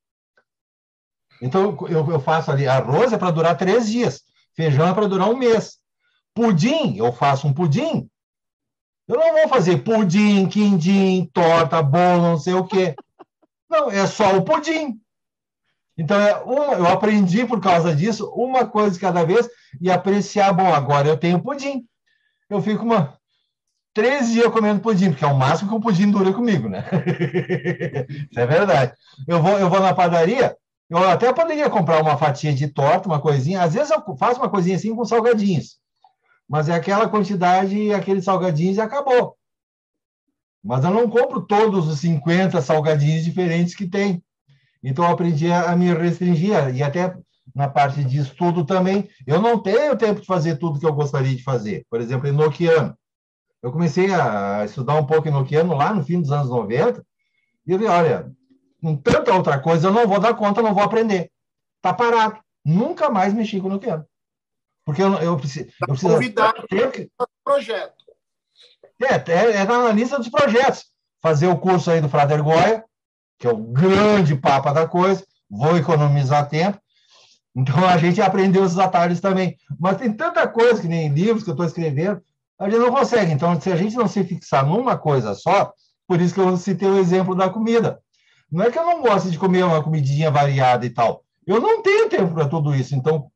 Então, eu, eu faço ali, arroz é para durar três dias, feijão é para durar um mês. Pudim, eu faço um pudim. Eu não vou fazer pudim, quindim, torta, bolo, não sei o quê. Não, é só o pudim. Então, é eu aprendi por causa disso, uma coisa de cada vez, e apreciar, bom, agora eu tenho pudim. Eu fico uma, três dias comendo pudim, porque é o máximo que o pudim dura comigo, né? Isso é verdade. Eu vou, eu vou na padaria, eu até poderia comprar uma fatia de torta, uma coisinha, às vezes eu faço uma coisinha assim com salgadinhos, mas é aquela quantidade, aqueles salgadinhos e acabou. Mas eu não compro todos os 50 salgadinhos diferentes que tem. Então, eu aprendi a me restringir, e até na parte de estudo também. Eu não tenho tempo de fazer tudo que eu gostaria de fazer. Por exemplo, enoquiano. Eu comecei a estudar um pouco enoquiano lá no fim dos anos 90, e eu vi, olha, com tanta outra coisa, eu não vou dar conta, não vou aprender. Está parado. Nunca mais mexi com enoquiano. Porque eu, eu preciso... Eu preciso Convidado ter que- para o projeto. é, é, é na lista dos projetos. Fazer o curso aí do Frater Goya, que é o grande papa da coisa, vou economizar tempo. Então a gente aprendeu esses atalhos também. Mas tem tanta coisa que nem livros que eu estou escrevendo, a gente não consegue. Então, se a gente não se fixar numa coisa só, por isso que eu citei o exemplo da comida. Não é que eu não gosto de comer uma comidinha variada e tal. Eu não tenho tempo para tudo isso. Então,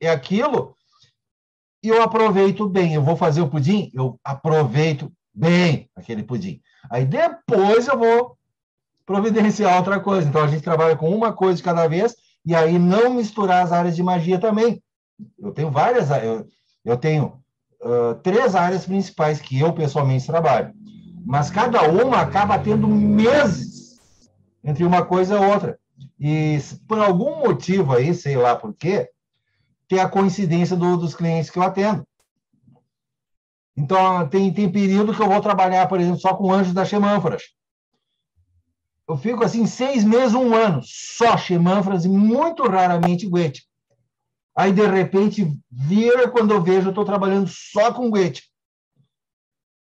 é aquilo e eu aproveito bem. Eu vou fazer o pudim, eu aproveito bem aquele pudim. Aí depois eu vou providenciar outra coisa. Então a gente trabalha com uma coisa de cada vez e aí não misturar as áreas de magia também. Eu tenho várias, eu, eu tenho uh, três áreas principais que eu pessoalmente trabalho, mas cada uma acaba tendo meses entre uma coisa e outra. E por algum motivo aí, sei lá por quê, tem a coincidência do, dos clientes que eu atendo. Então, tem, tem período que eu vou trabalhar, por exemplo, só com anjos da Xemânforas. Eu fico assim seis meses, um ano, só Xemânforas e muito raramente Guete. Aí, de repente, vira quando eu vejo, eu estou trabalhando só com Guete.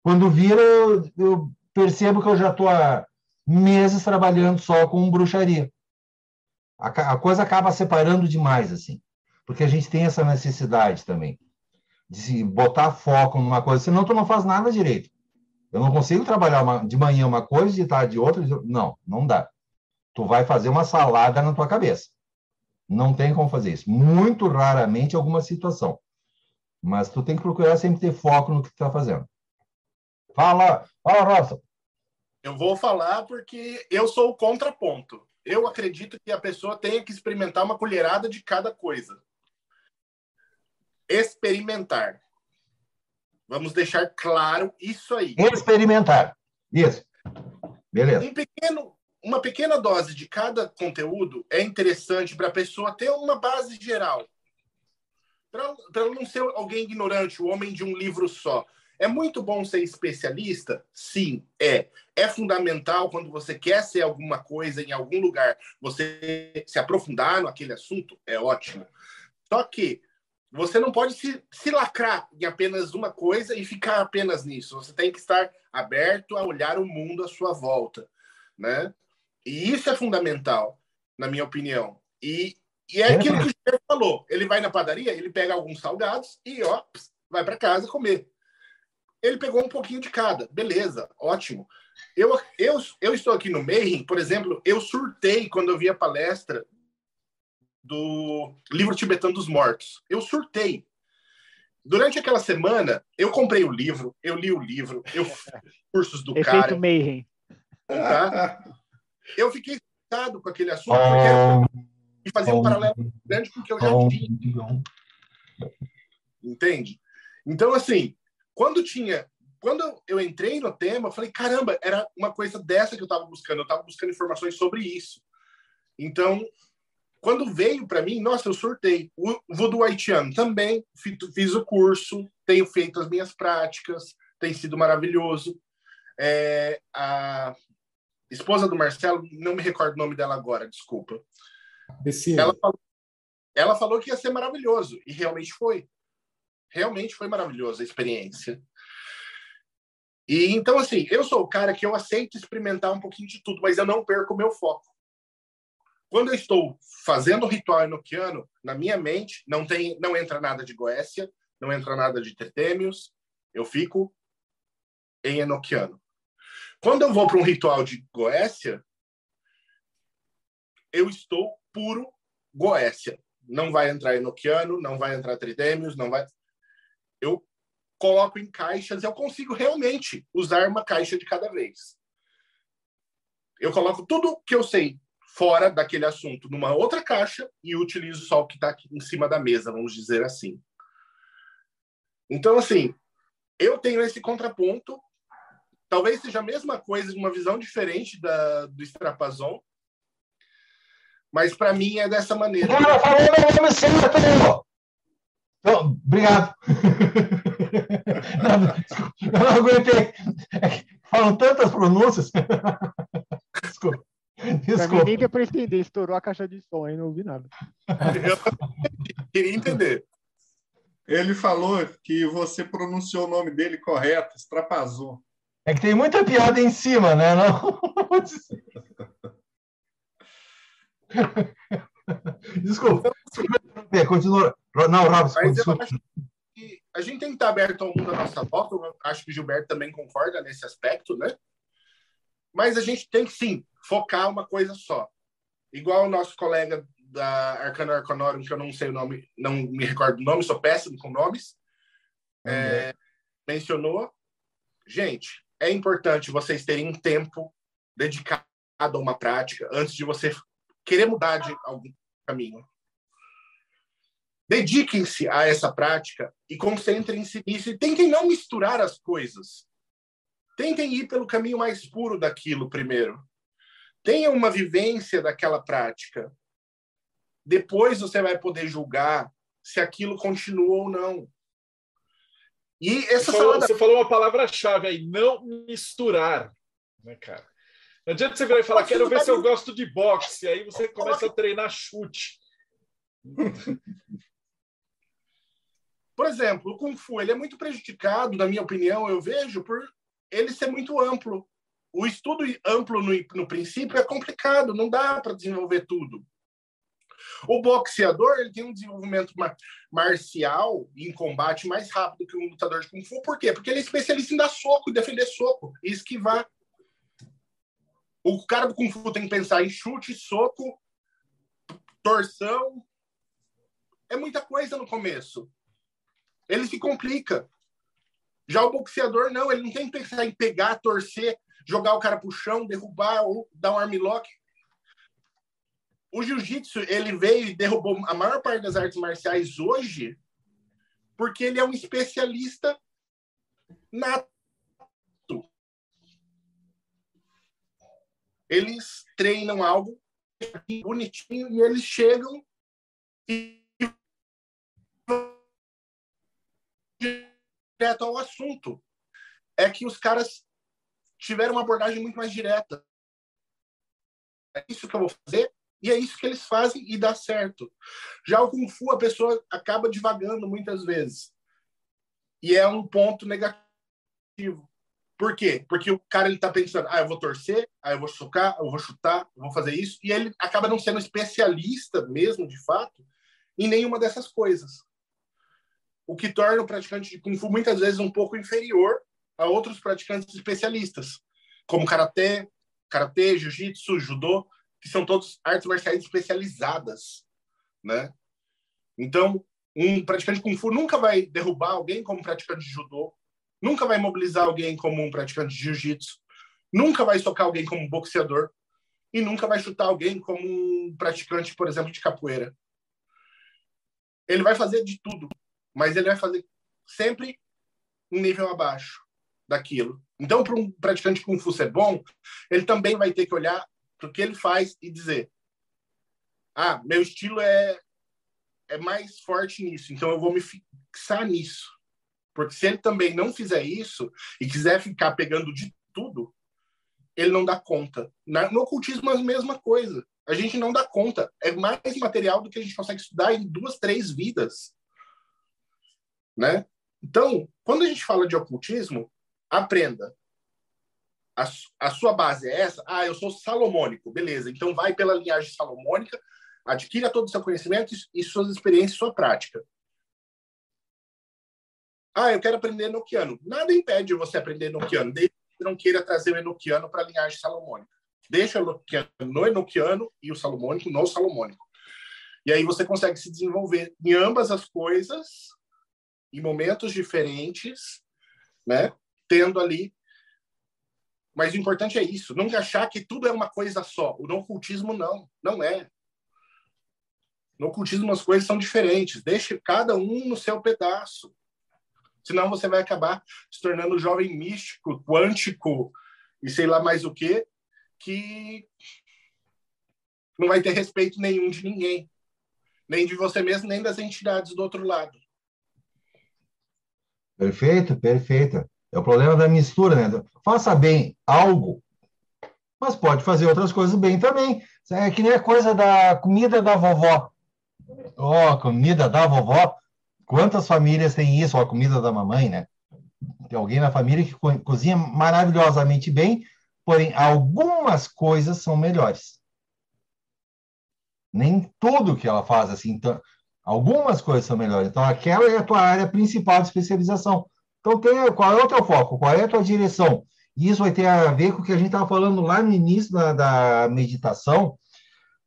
Quando vira, eu, eu percebo que eu já estou há meses trabalhando só com bruxaria. A, a coisa acaba separando demais, assim porque a gente tem essa necessidade também de se botar foco numa coisa, senão tu não faz nada direito. Eu não consigo trabalhar uma, de manhã uma coisa, de tarde outra. Não, não dá. Tu vai fazer uma salada na tua cabeça. Não tem como fazer isso. Muito raramente alguma situação. Mas tu tem que procurar sempre ter foco no que tu está fazendo. Fala, fala, Rosa. Eu vou falar porque eu sou o contraponto. Eu acredito que a pessoa tenha que experimentar uma colherada de cada coisa experimentar. Vamos deixar claro isso aí. Experimentar. Isso. Beleza. Um pequeno, uma pequena dose de cada conteúdo é interessante para a pessoa ter uma base geral. Para não ser alguém ignorante, o homem de um livro só. É muito bom ser especialista? Sim, é. É fundamental quando você quer ser alguma coisa em algum lugar, você se aprofundar naquele assunto, é ótimo. Só que você não pode se, se lacrar em apenas uma coisa e ficar apenas nisso. Você tem que estar aberto a olhar o mundo à sua volta, né? E isso é fundamental, na minha opinião. E, e é aquilo que o Jeff falou. Ele vai na padaria, ele pega alguns salgados e ó, vai para casa comer. Ele pegou um pouquinho de cada, beleza, ótimo. Eu, eu, eu estou aqui no Mayhem, por exemplo, eu surtei quando eu vi a palestra do livro tibetano dos mortos. Eu surtei. Durante aquela semana, eu comprei o livro, eu li o livro, eu cursos do Efeito cara. Mayhem. Tá? Eu fiquei excitado com aquele assunto porque e fazia um paralelo grande com o que eu já tinha. Entende? Então, assim, quando tinha. Quando eu entrei no tema, eu falei, caramba, era uma coisa dessa que eu estava buscando. Eu estava buscando informações sobre isso. Então, quando veio para mim, nossa, eu surtei. O voodoo haitiano também, fiz o curso, tenho feito as minhas práticas, tem sido maravilhoso. É, a esposa do Marcelo, não me recordo o nome dela agora, desculpa. Ela falou, ela falou que ia ser maravilhoso, e realmente foi. Realmente foi maravilhosa a experiência. E então, assim, eu sou o cara que eu aceito experimentar um pouquinho de tudo, mas eu não perco o meu foco. Quando eu estou fazendo o ritual enoquiano, na minha mente não tem, não entra nada de Goécia, não entra nada de Tetêmios, eu fico em enoquiano. Quando eu vou para um ritual de Goécia, eu estou puro Goécia. Não vai entrar enoquiano, não vai entrar Tridêmios, não vai. Eu coloco em caixas, eu consigo realmente usar uma caixa de cada vez. Eu coloco tudo que eu sei fora daquele assunto numa outra caixa e utilizo só o que está em cima da mesa, vamos dizer assim. Então, assim, eu tenho esse contraponto. Talvez seja a mesma coisa, uma visão diferente da, do Strapazon, mas para mim é dessa maneira. Cara, meu nome certo! Não, obrigado. Não, não. Falam tantas pronúncias. Desculpa. Pra mim, nem deu pra entender. Estourou a caixa de som aí, não ouvi nada. Eu queria entender. Ele falou que você pronunciou o nome dele correto, extrapazou. É que tem muita piada em cima, né? Não... Desculpa. Continua. Não, Robson, desculpa. A gente tem que estar aberto ao mundo à nossa volta. Eu acho que o Gilberto também concorda nesse aspecto, né? Mas a gente tem que sim focar uma coisa só. Igual o nosso colega da Arcano Arcanorum, que eu não sei o nome, não me recordo o nome, sou péssimo com nomes, é, mencionou. Gente, é importante vocês terem um tempo dedicado a uma prática antes de você querer mudar de algum caminho. Dediquem-se a essa prática e concentrem-se nisso e tentem não misturar as coisas. Tentem ir pelo caminho mais puro daquilo primeiro. Tenha uma vivência daquela prática. Depois você vai poder julgar se aquilo continua ou não. E essa você falou, salada... você falou uma palavra-chave aí, não misturar. Né, cara? Não adianta você virar e falar, quero ver se eu gosto de boxe. Aí você começa a treinar chute. Por exemplo, o Kung Fu ele é muito prejudicado, na minha opinião, eu vejo, por ele ser muito amplo. O estudo amplo no, no princípio é complicado, não dá para desenvolver tudo. O boxeador ele tem um desenvolvimento marcial em combate mais rápido que um lutador de Kung Fu. Por quê? Porque ele é especialista em dar soco, defender soco e esquivar. O cara do Kung Fu tem que pensar em chute, soco, torção. É muita coisa no começo. Ele se complica. Já o boxeador, não, ele não tem que pensar em pegar, torcer, jogar o cara pro chão, derrubar ou dar um armlock. O jiu-jitsu, ele veio e derrubou a maior parte das artes marciais hoje porque ele é um especialista nato. Eles treinam algo bonitinho e eles chegam e direto ao assunto. É que os caras tiveram uma abordagem muito mais direta. É isso que eu vou fazer e é isso que eles fazem e dá certo. Já o Kung Fu, a pessoa acaba divagando muitas vezes. E é um ponto negativo. Por quê? Porque o cara ele tá pensando, ah, eu vou torcer, ah, eu vou socar, eu vou chutar, eu vou fazer isso, e ele acaba não sendo especialista mesmo, de fato, em nenhuma dessas coisas o que torna o praticante de Kung Fu muitas vezes um pouco inferior a outros praticantes especialistas, como Karatê, Karatê, Jiu-Jitsu, Judô, que são todos artes marciais especializadas, né? Então, um praticante de Kung Fu nunca vai derrubar alguém como praticante de Judô, nunca vai mobilizar alguém como um praticante de Jiu-Jitsu, nunca vai socar alguém como um boxeador e nunca vai chutar alguém como um praticante, por exemplo, de capoeira. Ele vai fazer de tudo, mas ele vai fazer sempre um nível abaixo daquilo. Então, para um praticante de Kung Fu ser bom, ele também vai ter que olhar para o que ele faz e dizer: ah, meu estilo é, é mais forte nisso, então eu vou me fixar nisso. Porque se ele também não fizer isso e quiser ficar pegando de tudo, ele não dá conta. No ocultismo, a mesma coisa. A gente não dá conta. É mais material do que a gente consegue estudar em duas, três vidas né? Então, quando a gente fala de ocultismo, aprenda. A, a sua base é essa? Ah, eu sou salomônico. Beleza, então vai pela linhagem salomônica, adquira todo o seu conhecimento e suas experiências, sua prática. Ah, eu quero aprender enoquiano. Nada impede você aprender enoquiano, desde que não queira trazer o enoquiano para a linhagem salomônica. Deixa o enoquiano no enoquiano e o salomônico no salomônico. E aí você consegue se desenvolver em ambas as coisas em momentos diferentes, né? Tendo ali. Mas o importante é isso, nunca achar que tudo é uma coisa só. O não ocultismo não, não é. No ocultismo as coisas são diferentes. Deixe cada um no seu pedaço. Senão você vai acabar se tornando jovem místico, quântico e sei lá mais o quê, que não vai ter respeito nenhum de ninguém. Nem de você mesmo, nem das entidades do outro lado. Perfeito, perfeito. É o problema da mistura, né? Faça bem algo, mas pode fazer outras coisas bem também. É que nem a coisa da comida da vovó. Ó, oh, comida da vovó. Quantas famílias têm isso? Ó, a comida da mamãe, né? Tem alguém na família que co cozinha maravilhosamente bem, porém algumas coisas são melhores. Nem tudo que ela faz assim, então, Algumas coisas são melhores. Então, aquela é a tua área principal de especialização. Então, tem, qual é o teu foco? Qual é a tua direção? Isso vai ter a ver com o que a gente estava falando lá no início da, da meditação,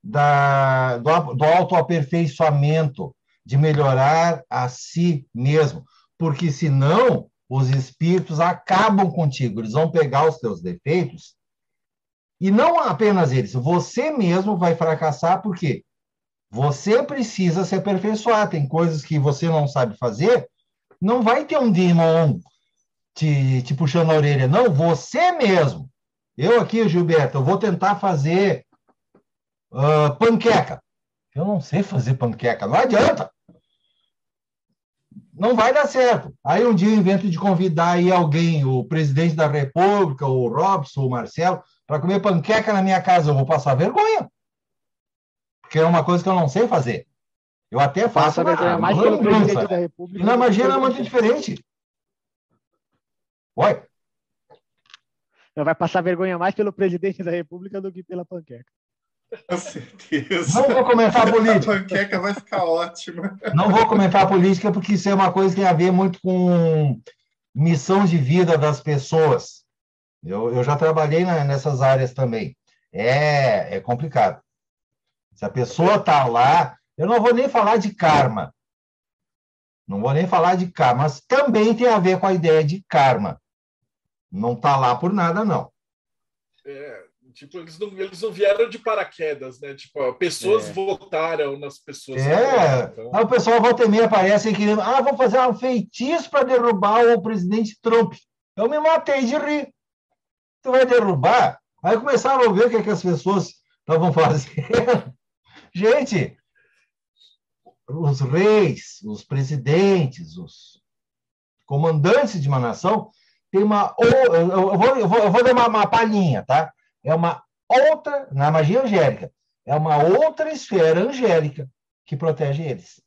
da, do, do autoaperfeiçoamento, de melhorar a si mesmo, porque senão os espíritos acabam contigo, eles vão pegar os teus defeitos e não apenas eles, você mesmo vai fracassar porque você precisa se aperfeiçoar, tem coisas que você não sabe fazer, não vai ter um demon te, te puxando a orelha, não, você mesmo. Eu aqui, Gilberto, eu vou tentar fazer uh, panqueca. Eu não sei fazer panqueca, não adianta. Não vai dar certo. Aí um dia eu invento de convidar aí alguém, o presidente da República, o Robson, o Marcelo, para comer panqueca na minha casa. Eu vou passar vergonha. Porque é uma coisa que eu não sei fazer. Eu até faço. Passa mais pelo presidente da República. E na magia não é muito diferente. Oi? Vai passar vergonha mais pelo presidente da República do que pela panqueca. Com certeza. Não vou comentar política. A panqueca vai ficar ótima. Não vou comentar política porque isso é uma coisa que tem a ver muito com missão de vida das pessoas. Eu, eu já trabalhei na, nessas áreas também. É, é complicado. Se a pessoa está lá, eu não vou nem falar de karma. Não vou nem falar de karma, mas também tem a ver com a ideia de karma. Não está lá por nada, não. É, tipo, eles não, eles não vieram de paraquedas, né? Tipo, pessoas é. votaram nas pessoas. É, então... o pessoal volta e meia aparece querendo, ah, vou fazer um feitiço para derrubar o presidente Trump. Eu me matei de rir. Tu vai derrubar? Aí começaram a ver o que, é que as pessoas estavam fazendo. Gente, os reis, os presidentes, os comandantes de uma nação tem uma. Eu vou, eu vou, eu vou dar uma, uma palhinha, tá? É uma outra, na magia angélica, é uma outra esfera angélica que protege eles.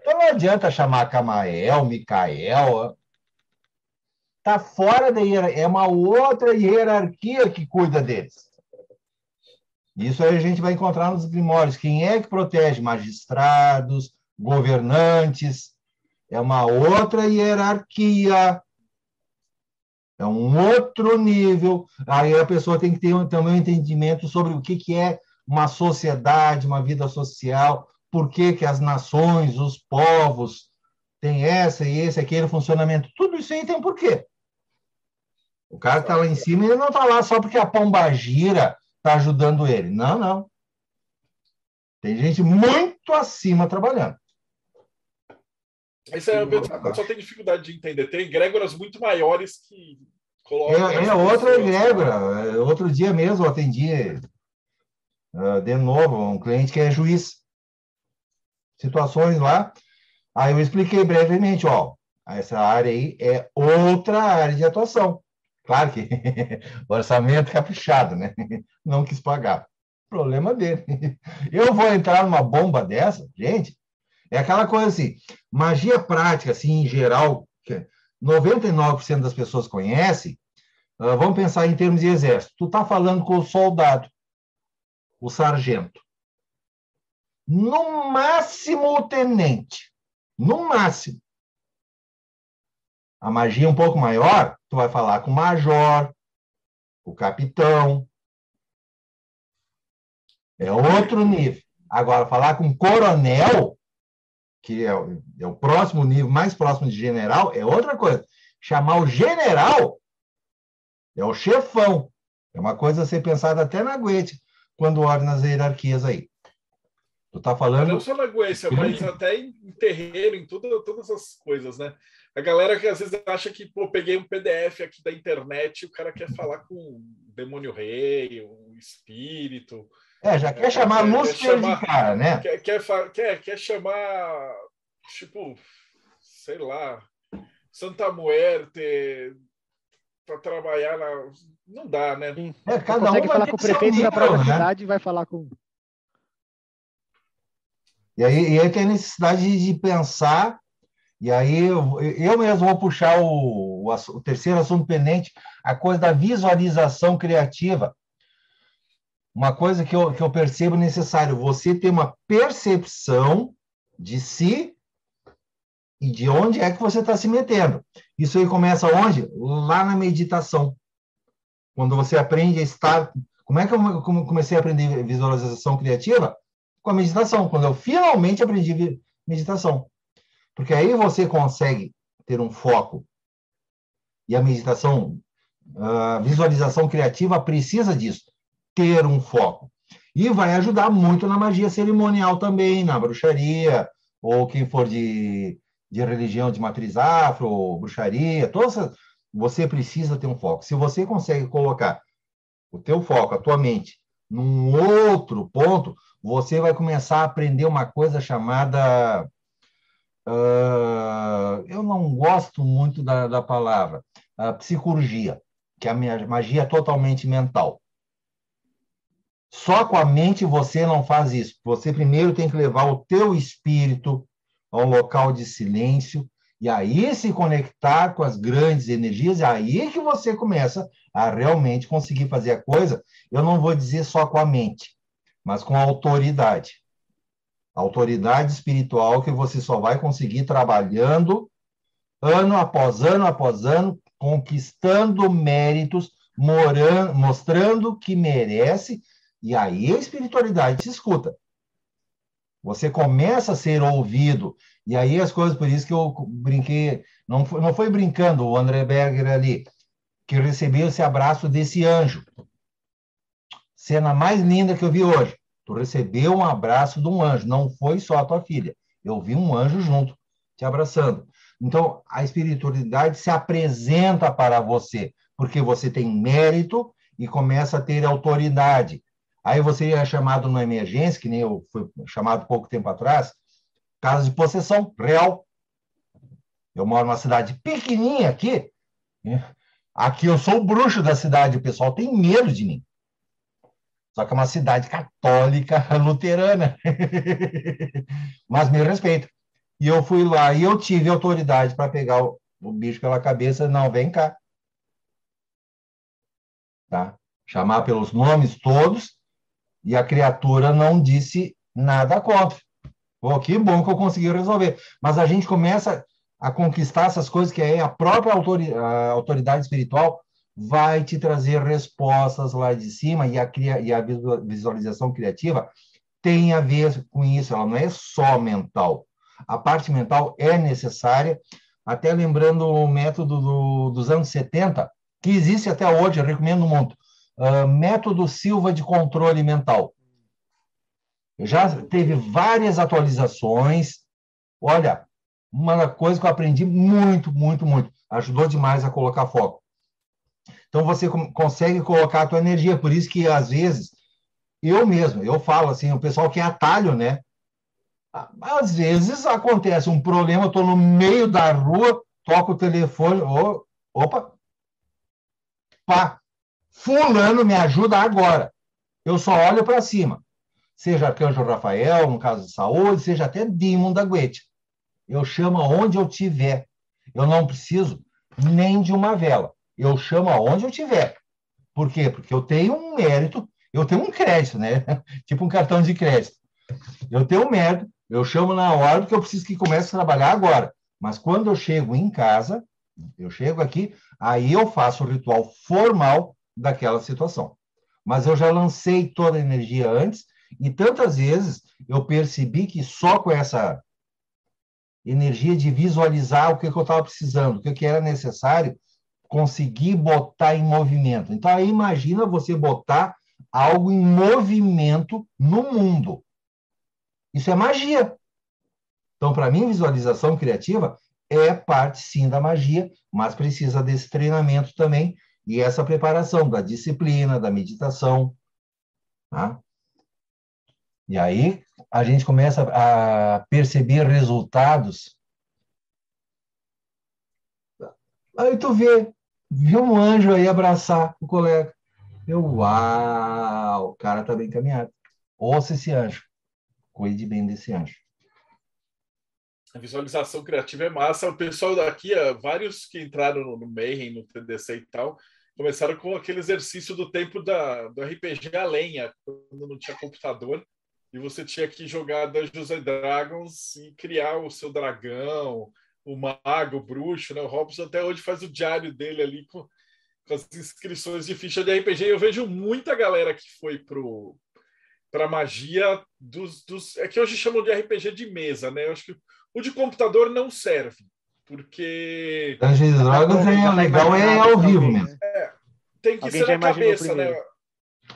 Então não adianta chamar Camael, Micael. Está fora da hierarquia. É uma outra hierarquia que cuida deles. Isso aí a gente vai encontrar nos grimórios. Quem é que protege? Magistrados, governantes. É uma outra hierarquia é um outro nível. Aí a pessoa tem que ter também um entendimento sobre o que, é uma sociedade, uma vida social, por que, que as nações, os povos têm essa e esse, aquele funcionamento. Tudo isso aí tem um porquê. O cara que está lá em cima, ele não está lá só porque a pombagira está ajudando ele. Não, não. Tem gente muito acima trabalhando. Isso é, eu só tenho dificuldade de entender. Tem egrégoras muito maiores que colocam. É, é outra egrégora. É, outro dia mesmo eu atendi uh, de novo um cliente que é juiz. Situações lá. Aí eu expliquei brevemente, ó, essa área aí é outra área de atuação. Claro que o orçamento é caprichado, né? Não quis pagar. Problema dele. Eu vou entrar numa bomba dessa, gente, é aquela coisa assim, magia prática, assim, em geral, que 99% das pessoas conhecem, uh, vamos pensar em termos de exército. Tu está falando com o soldado, o sargento. No máximo o tenente. No máximo. A magia um pouco maior, tu vai falar com o major, o capitão. É outro nível. Agora, falar com coronel, que é o, é o próximo nível, mais próximo de general, é outra coisa. Chamar o general é o chefão. É uma coisa a ser pensada até na Guete, quando olha nas hierarquias aí. Tu tá falando. Não só na Guência, mas até em terreiro, em tudo, todas as coisas, né? A galera que às vezes acha que, pô, peguei um PDF aqui da internet e o cara quer falar com o demônio rei, o espírito. É, já quer chamar quer, Lúcifer quer chamar, de cara, né? Quer, quer, quer, quer chamar, tipo, sei lá, Santa Muerte para trabalhar na. Não dá, né? É, cada consegue um falar com o prefeito da própria né? cidade e vai falar com. E aí, e aí tem a necessidade de pensar, e aí eu, eu mesmo vou puxar o, o, o terceiro assunto pendente, a coisa da visualização criativa uma coisa que eu, que eu percebo necessário, você ter uma percepção de si e de onde é que você está se metendo. Isso aí começa onde? Lá na meditação. Quando você aprende a estar Como é que eu comecei a aprender visualização criativa? Com a meditação, quando eu finalmente aprendi meditação. Porque aí você consegue ter um foco. E a meditação, a visualização criativa precisa disso, ter um foco. E vai ajudar muito na magia cerimonial também, na bruxaria, ou quem for de, de religião de matriz afro, bruxaria, todas essas, você precisa ter um foco. Se você consegue colocar o teu foco, a tua mente, num outro ponto, você vai começar a aprender uma coisa chamada Uh, eu não gosto muito da, da palavra uh, psicologia, que é a minha magia totalmente mental. Só com a mente você não faz isso. Você primeiro tem que levar o teu espírito a um local de silêncio e aí se conectar com as grandes energias, é aí que você começa a realmente conseguir fazer a coisa. Eu não vou dizer só com a mente, mas com a autoridade autoridade espiritual que você só vai conseguir trabalhando ano após ano após ano, conquistando méritos, morando, mostrando que merece, e aí a espiritualidade se escuta. Você começa a ser ouvido, e aí as coisas, por isso que eu brinquei, não foi, não foi brincando o André Berger ali, que recebeu esse abraço desse anjo. Cena mais linda que eu vi hoje. Tu recebeu um abraço de um anjo, não foi só a tua filha. Eu vi um anjo junto, te abraçando. Então, a espiritualidade se apresenta para você, porque você tem mérito e começa a ter autoridade. Aí você é chamado numa emergência, que nem eu fui chamado pouco tempo atrás, caso de possessão real. Eu moro numa cidade pequenininha aqui. Aqui eu sou o bruxo da cidade, o pessoal tem medo de mim. Só que é uma cidade católica luterana. Mas me respeita. E eu fui lá e eu tive autoridade para pegar o, o, bicho pela cabeça. Não, vem cá. Tá? Chamar pelos nomes todos. E a criatura não disse nada contra. Pô, que bom que eu consegui resolver. Mas a gente começa a conquistar essas coisas que é a própria autoridade espiritual vai te trazer respostas lá de cima e a, e a visualização criativa tem a ver com isso, ela não é só mental. A parte mental é necessária, até lembrando o método do, dos anos 70, que existe até hoje, eu recomendo muito, uh, método Silva de controle mental. Já teve várias atualizações. Olha, uma coisa que eu aprendi muito, muito, muito. Ajudou demais a colocar foco. Então você consegue colocar a tua energia, por isso que às vezes eu mesmo, eu falo assim, o pessoal que é atalho, né? Às vezes acontece um problema, eu estou no meio da rua, toco o telefone, oh, opa, pá, fulano me ajuda agora. Eu só olho para cima. Seja Arcanjo Rafael, no caso de saúde, seja até Demon da Guete. Eu chamo aonde eu tiver. Eu não preciso nem de uma vela eu chamo aonde eu tiver. Por quê? Porque eu tenho um mérito, eu tenho um crédito, né? tipo um cartão de crédito. Eu tenho um mérito, eu chamo na hora que eu preciso que comece a trabalhar agora. Mas quando eu chego em casa, eu chego aqui, aí eu faço o ritual formal daquela situação. Mas eu já lancei toda a energia antes, e tantas vezes eu percebi que só com essa energia de visualizar o que, eu estava precisando, o que era necessário, conseguir botar em movimento. Então, aí imagina você botar algo em movimento no mundo. Isso é magia. Então, para mim, visualização criativa é parte, sim, da magia, mas precisa desse treinamento também e essa preparação da disciplina, da meditação. Tá? E aí a gente começa a perceber resultados. Aí tu vê, vi um anjo aí abraçar o colega. Eu, uau, o cara tá bem encaminhado. Ouça esse anjo. Cuide bem desse anjo. A visualização criativa é massa. O pessoal daqui, vários que entraram no Mayhem, no TDC e tal, começaram com aquele exercício do tempo da, do RPG a lenha, quando não tinha computador, e você tinha que jogar Dungeons and Dragons e criar o seu dragão, o mago, o bruxo, né? O Robson até hoje faz o diário dele ali com, com as inscrições de ficha de RPG. Eu vejo muita galera que foi pro para magia dos, dos é que hoje chamam de RPG de mesa, né? Eu acho que o de computador não serve porque Dungeons Dragons é legal é ao vivo mesmo. É, tem que Alguém ser na cabeça, né?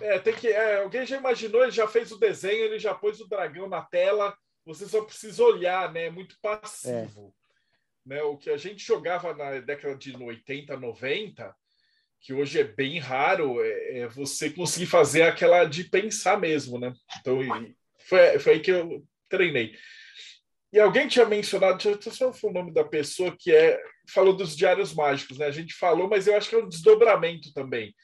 É, tem que, é, alguém já imaginou, ele já fez o desenho, ele já pôs o dragão na tela, você só precisa olhar, né? É muito passivo. Né? O que a gente jogava na década de 80, 90, que hoje é bem raro, é, é você conseguir fazer aquela de pensar mesmo, né? Então, foi, foi aí que eu treinei. E alguém tinha mencionado, deixa eu só o nome da pessoa que é falou dos diários mágicos, né? A gente falou, mas eu acho que é um desdobramento também.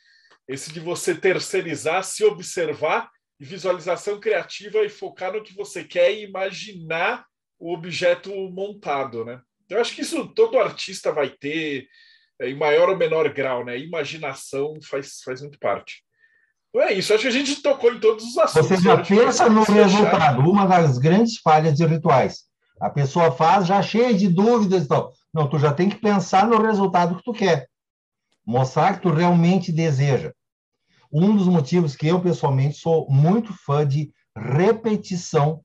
Esse de você terceirizar, se observar visualização criativa e focar no que você quer e imaginar o objeto montado, né? Eu acho que isso todo artista vai ter, é, em maior ou menor grau, né? Imaginação faz, faz muito parte. Então é isso, acho que a gente tocou em todos os assuntos. Você já pensa no se deixar- resultado. Uma das grandes falhas de rituais. A pessoa faz já cheia de dúvidas e tal. Não, tu já tem que pensar no resultado que tu quer. Mostrar que tu realmente deseja. Um dos motivos que eu, pessoalmente, sou muito fã de repetição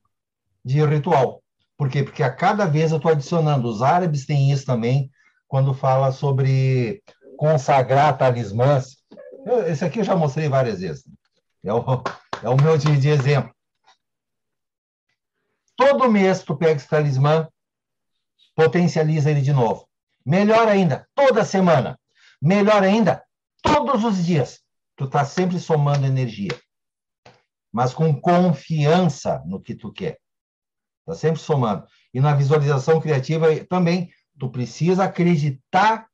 de ritual. Por quê? Porque a cada vez eu estou adicionando. Os árabes têm isso também, quando fala sobre consagrar talismãs. Eu- esse aqui eu já mostrei várias vezes. É o, é o meu de, de exemplo. Todo mês tu pega esse talismã, potencializa ele de novo. Melhor ainda, toda semana. Melhor ainda, todos os dias. Tu está sempre somando energia. Mas com confiança no que tu quer. Está sempre somando. E na visualização criativa também, tu precisa acreditar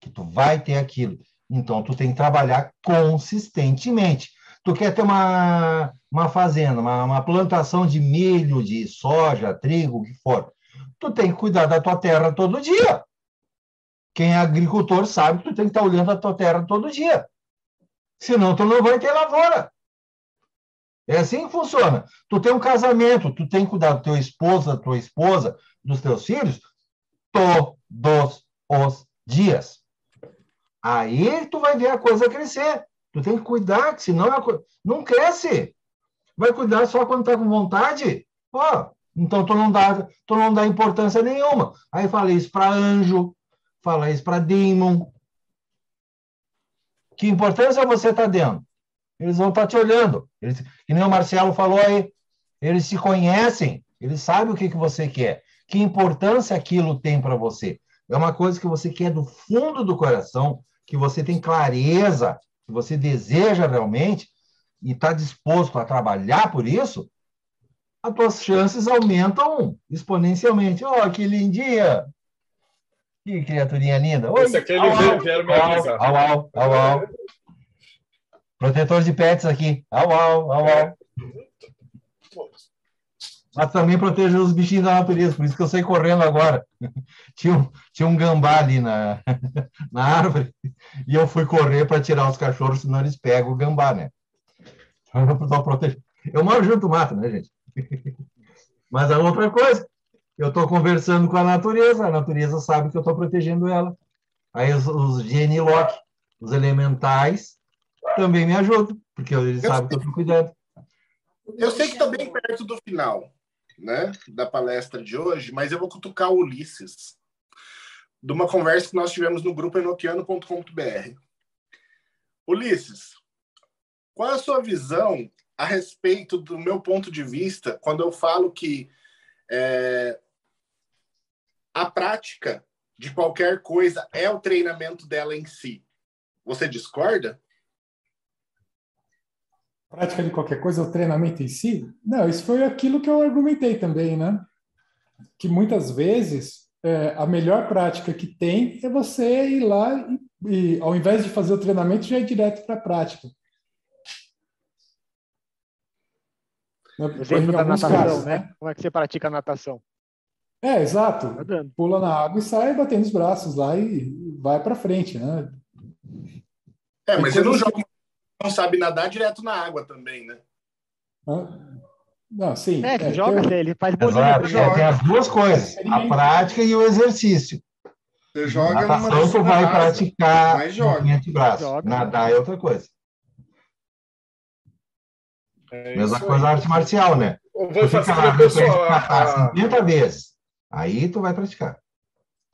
que tu vai ter aquilo. Então, tu tem que trabalhar consistentemente. Tu quer ter uma, uma fazenda, uma, uma plantação de milho, de soja, trigo, o que for. Tu tem que cuidar da tua terra todo dia. Quem é agricultor sabe que tu tem que estar olhando a tua terra todo dia. Senão, tu não vai ter lavoura. É assim que funciona. Tu tem um casamento, tu tem que cuidar do teu esposo, da tua esposa, dos teus filhos, todos os dias. Aí tu vai ver a coisa crescer. Tu tem que cuidar, que senão a co- não cresce. Vai cuidar só quando tá com vontade? Ó, então tu não dá, tu não dá importância nenhuma. Aí fala isso para anjo, fala isso para demon. Que importância você está dando? Eles vão estar te olhando. Eles, que nem o Marcelo falou aí. Eles se conhecem, eles sabem o que, que você quer. Que importância aquilo tem para você. É uma coisa que você quer do fundo do coração, que você tem clareza, que você deseja realmente e está disposto a trabalhar por isso, as tuas chances aumentam exponencialmente. Oh, que lindinha! Que criaturinha linda! Oi, Esse aqui au, eles au, vieram me avisar. Au, au, au, au. Protetor de pets aqui. Au, au, au, au. Mas também proteger os bichinhos da natureza, por isso que eu saí correndo agora. Tinha um, tinha um gambá ali na, na árvore, e eu fui correr para tirar os cachorros, senão eles pegam o gambá, né? Então, protegendo. Eu moro junto mato, né, gente? Mas a outra coisa, eu estou conversando com a natureza, a natureza sabe que eu estou protegendo ela. Aí os, os Genilock, os elementais, também me ajudam, porque eles Eu sabem que eu estou cuidando. Eu sei que está bem perto do final né, da palestra de hoje, mas eu vou cutucar o Ulisses de uma conversa que nós tivemos no grupo enoquiano.com.br. Ulisses, qual é a sua visão a respeito do meu ponto de vista quando eu falo que é, a prática de qualquer coisa é o treinamento dela em si? Você discorda? Prática de qualquer coisa, o treinamento em si? Não, isso foi aquilo que eu argumentei também, né? Que muitas vezes é, a melhor prática que tem é você ir lá e, e, ao invés de fazer o treinamento, já ir direto para a prática. Exemplo Em da natação, casos, né? Como é que você pratica a natação? É, exato. Nadando. Pula na água e sai batendo os braços lá e vai para frente, né? É, mas você não joga, não sabe nadar direto na água também, né? Não, sim. É, é, joga, tem- ele faz bolinha. Exato. jogo. tem as duas coisas, a prática e o exercício. Você joga numa Natação, tu vai rasa, praticar mas joga. movimento de braço. Joga. Nadar é outra coisa. É Mesma coisa aí. arte marcial, né? Ou Tu Vai fica lá, a de repente, pessoa. matar A, 50 vezes. Aí tu vai praticar.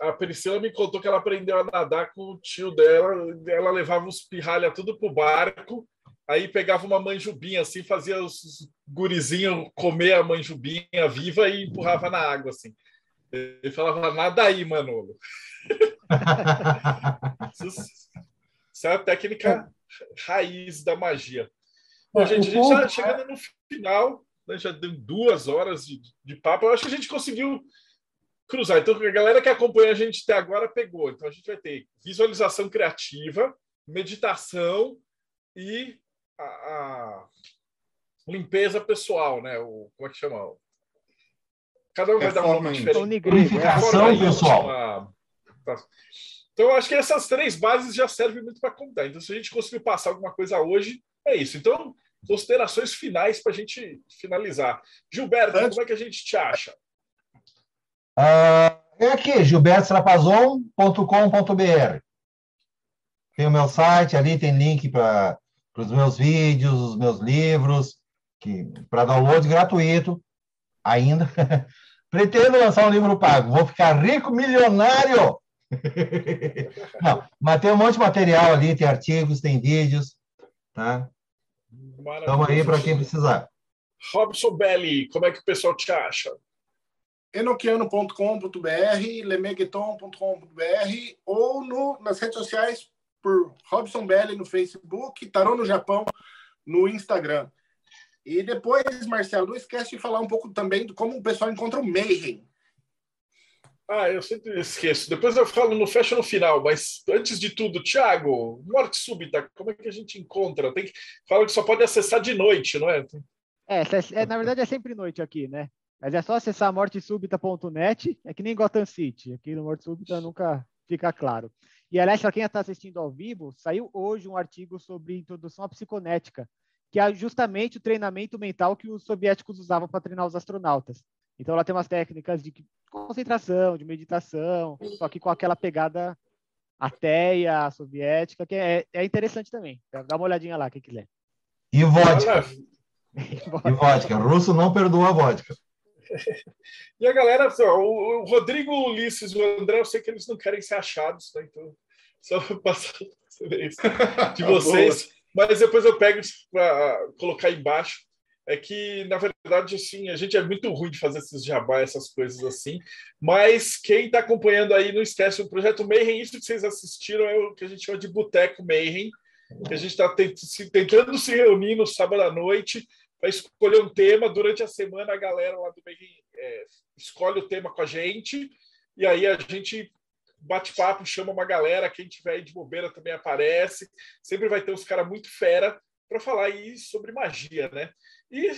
A Priscila me contou que ela aprendeu a nadar com o tio dela. Ela levava os pirralha tudo pro barco. Aí pegava uma manjubinha assim, fazia os gurizinhos comer a manjubinha viva e empurrava na água assim. Ele falava, nada aí, Manolo. Isso, é a técnica raiz da magia. Bom, É, gente, a gente está ponto- chegando no final, né, já deu duas horas de, de papo. Eu acho que a gente conseguiu cruzar. Então, a galera que acompanha a gente até agora pegou. Então, a gente vai ter visualização criativa, meditação e a, a limpeza pessoal, né? O, como é que chama? Cada um vai dar um Reforma nome diferente. Íntima. pessoal. Tá. Então, eu acho que essas três bases já servem muito para contar. Então, se a gente conseguir passar alguma coisa hoje, é isso. Então, considerações finais para a gente finalizar. Gilberto, Antes- como é que a gente te acha? Ah, é aqui, gilbertostrapazon.com.br. Tem o meu site, ali tem link para os meus vídeos, os meus livros, para download gratuito ainda. Pretendo lançar um livro pago. Vou ficar rico, milionário! Não, mas tem um monte de material ali, tem artigos, tem vídeos, tá? Estamos aí para quem precisar. Robson Belli, como é que o pessoal te acha? enoquiano.com.br, lemegueton.com.br ou no, nas redes sociais por Robson Belli no Facebook, Tarô no Japão no Instagram. E depois, Marcelo, não esquece de falar um pouco também de como o pessoal encontra o Mayhem. Ah, eu sempre esqueço. Depois eu falo no fecha no final, mas antes de tudo, Thiago, morte súbita, como é que a gente encontra? Tem que fala que só pode acessar de noite, não é? É, é, na verdade é sempre noite aqui, né? Mas é só acessar mortesúbita.net, é que nem Gotham City. Aqui no Morte Súbita nunca fica claro. E, aliás, para quem está assistindo ao vivo, saiu hoje um artigo sobre introdução à psiconética, que é justamente o treinamento mental que os soviéticos usavam para treinar os astronautas. Então, ela tem umas técnicas de concentração, de meditação, só que com aquela pegada ateia, soviética, que é, é interessante também. Dá uma olhadinha lá, quem quiser. E vodka. E vodka. Russo não perdoa a vodka. E a galera, o Rodrigo o Ulisses e o André, eu sei que eles não querem ser achados, né? Então, só passar de vocês. Mas depois eu pego para colocar embaixo. É que, na verdade, assim, a gente é muito ruim de fazer esses jabá, essas coisas assim. Mas quem está acompanhando aí, não esquece o Projeto Mayhem. Isso que vocês assistiram é o que a gente chama de Boteco Mayhem. Que a gente está tentando se reunir no sábado à noite para escolher um tema. Durante a semana, a galera lá do Mayhem é, escolhe o tema com a gente. E aí a gente bate papo, chama uma galera. Quem tiver aí de bobeira também aparece. Sempre vai ter uns caras muito fera para falar aí sobre magia, né? E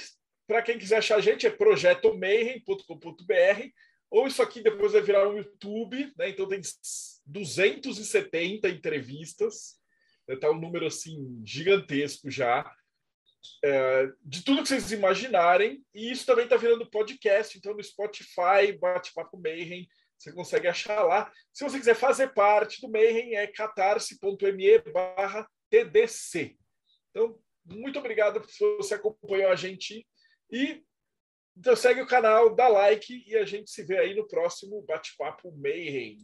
para quem quiser achar a gente é projetomayhem.com.br ou isso aqui depois vai virar um YouTube, né? Então tem 270 entrevistas, tá um número assim gigantesco já. É, de tudo que vocês imaginarem, e isso também está virando podcast, então no Spotify, Bate-Papo Mayhem, você consegue achar lá. Se você quiser fazer parte do Mayhem, é catarse.me barra TDC. Então, muito obrigado se você acompanhou a gente e então segue o canal, dá like e a gente se vê aí no próximo Bate-Papo Mayhem.